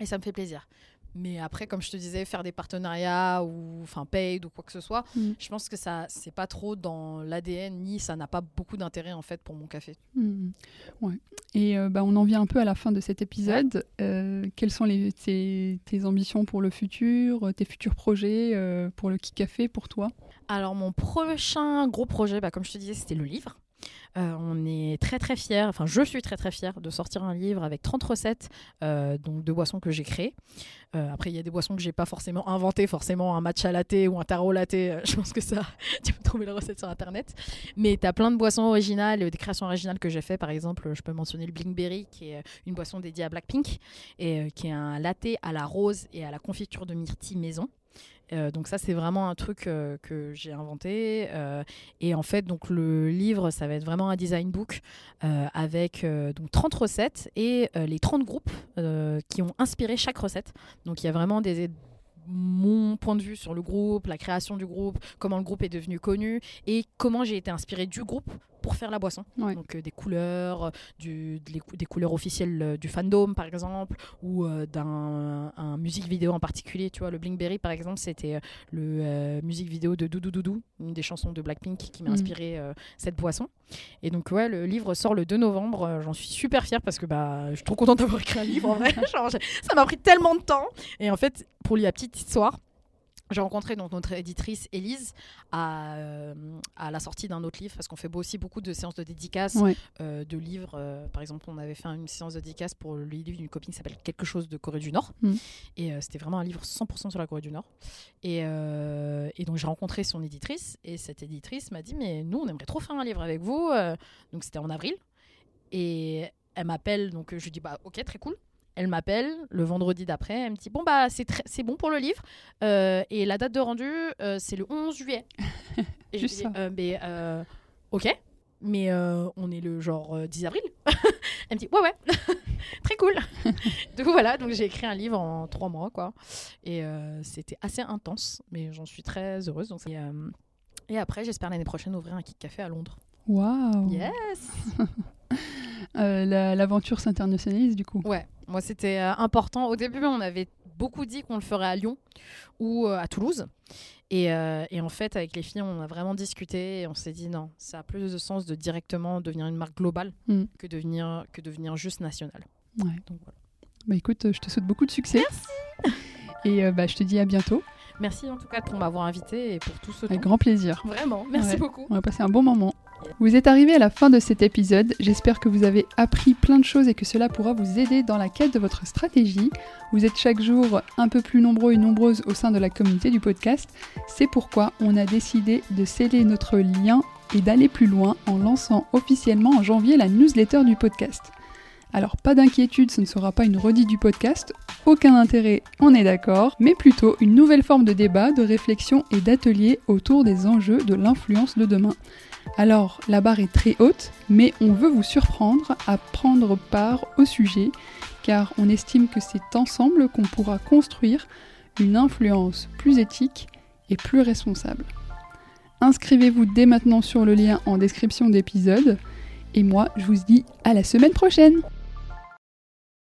Et ça me fait plaisir. Mais après, comme je te disais, faire des partenariats ou enfin paid ou quoi que ce soit, Mhm. je pense que ça c'est pas trop dans l'ADN ni ça n'a pas beaucoup d'intérêt en fait pour mon café. Mhm. Ouais. Et euh, bah, on en vient un peu à la fin de cet épisode. Euh, quelles sont les, tes, tes ambitions pour le futur, tes futurs projets euh, pour le Kick Café pour toi? Alors mon prochain gros projet, bah, comme je te disais, c'était le livre. Euh, on est très très fiers, enfin je suis très très fière de sortir un livre avec 30 recettes euh, donc de boissons que j'ai créées. Euh, après il y a des boissons que j'ai pas forcément inventées, forcément un matcha latte ou un taro latte, je pense que ça tu peux trouver la recette sur internet. Mais tu as plein de boissons originales, des créations originales que j'ai fait par exemple, je peux mentionner le Blinkberry qui est une boisson dédiée à Blackpink et qui est un latte à la rose et à la confiture de myrtille maison. Euh, donc ça c'est vraiment un truc euh, que j'ai inventé. Euh, et en fait donc le livre ça va être vraiment un design book avec donc 30 recettes et les 30 groupes qui ont inspiré chaque recette. Donc il y a vraiment des mon point de vue sur le groupe, la création du groupe, comment le groupe est devenu connu et comment j'ai été inspirée du groupe pour faire la boisson. Ouais. Donc euh, des couleurs, euh, du, des, cou- des couleurs officielles euh, du fandom par exemple, ou d'un un musique vidéo en particulier. Tu vois, le Blinkberry par exemple, c'était le musique vidéo de Doudou Doudou, une des chansons de Blackpink qui m'a Mhm. inspiré cette boisson. Et donc ouais, le livre sort le 2 novembre. J'en suis super fière parce que bah, je suis trop contente d'avoir écrit un livre en vrai. Genre, ça m'a pris tellement de temps. Et en fait, pour la petite histoire. J'ai rencontré donc notre éditrice Élise à, euh, à la sortie d'un autre livre parce qu'on fait aussi beaucoup de séances de dédicaces Ouais. euh, de livres. Euh, par exemple, on avait fait une séance de dédicace pour le livre d'une copine qui s'appelle Quelque chose de Corée du Nord. Mm. Et c'était vraiment un livre 100% sur la Corée du Nord. Et, et donc j'ai rencontré son éditrice et cette éditrice m'a dit Mais nous, on aimerait trop faire un livre avec vous. Donc c'était en avril. Et elle m'appelle, donc je lui dis Bah ok, très cool. Elle m'appelle le vendredi d'après. Elle me dit Bon, bah c'est bon pour le livre. Euh, et la date de rendu, euh, c'est le 11 juillet. et je dis ça. Euh, Mais ok mais on est le genre euh, 10 avril. Elle me dit ouais ouais, très cool. du coup voilà, donc j'ai écrit un livre en trois mois quoi, et c'était assez intense, mais j'en suis très heureuse. Donc, et, et après j'espère l'année prochaine ouvrir un kick café à Londres. Waouh Yes. Euh, la- L'aventure s'internationalise du coup. Ouais, moi c'était euh, important. Au début on avait beaucoup dit qu'on le ferait à Lyon ou euh, à Toulouse. Et, euh, et en fait, avec les filles, on a vraiment discuté et on s'est dit non, ça a plus de sens de directement devenir une marque globale Mm. que, devenir, que devenir juste nationale. Ouais. Donc voilà. Bah écoute, je te souhaite beaucoup de succès. Et euh, bah, je te dis à bientôt, Merci en tout cas pour m'avoir invité et pour tout ce avec temps. grand plaisir. Vraiment, merci Ouais. beaucoup. On va passer un bon moment. Vous êtes arrivés à la fin de cet épisode. J'espère que vous avez appris plein de choses et que cela pourra vous aider dans la quête de votre stratégie. Vous êtes chaque jour un peu plus nombreux et nombreuses au sein de la communauté du podcast. C'est pourquoi on a décidé de sceller notre lien et d'aller plus loin en lançant officiellement en janvier la newsletter du podcast. Alors pas d'inquiétude, ce ne sera pas une redite du podcast, aucun intérêt, on est d'accord, mais plutôt une nouvelle forme de débat, de réflexion et d'atelier autour des enjeux de l'influence de demain. Alors, la barre est très haute, mais on veut vous surprendre à prendre part au sujet, car on estime que c'est ensemble qu'on pourra construire une influence plus éthique et plus responsable. inscrivez-vous dès maintenant sur le lien en description d'épisode. Et moi, je vous dis à la semaine prochaine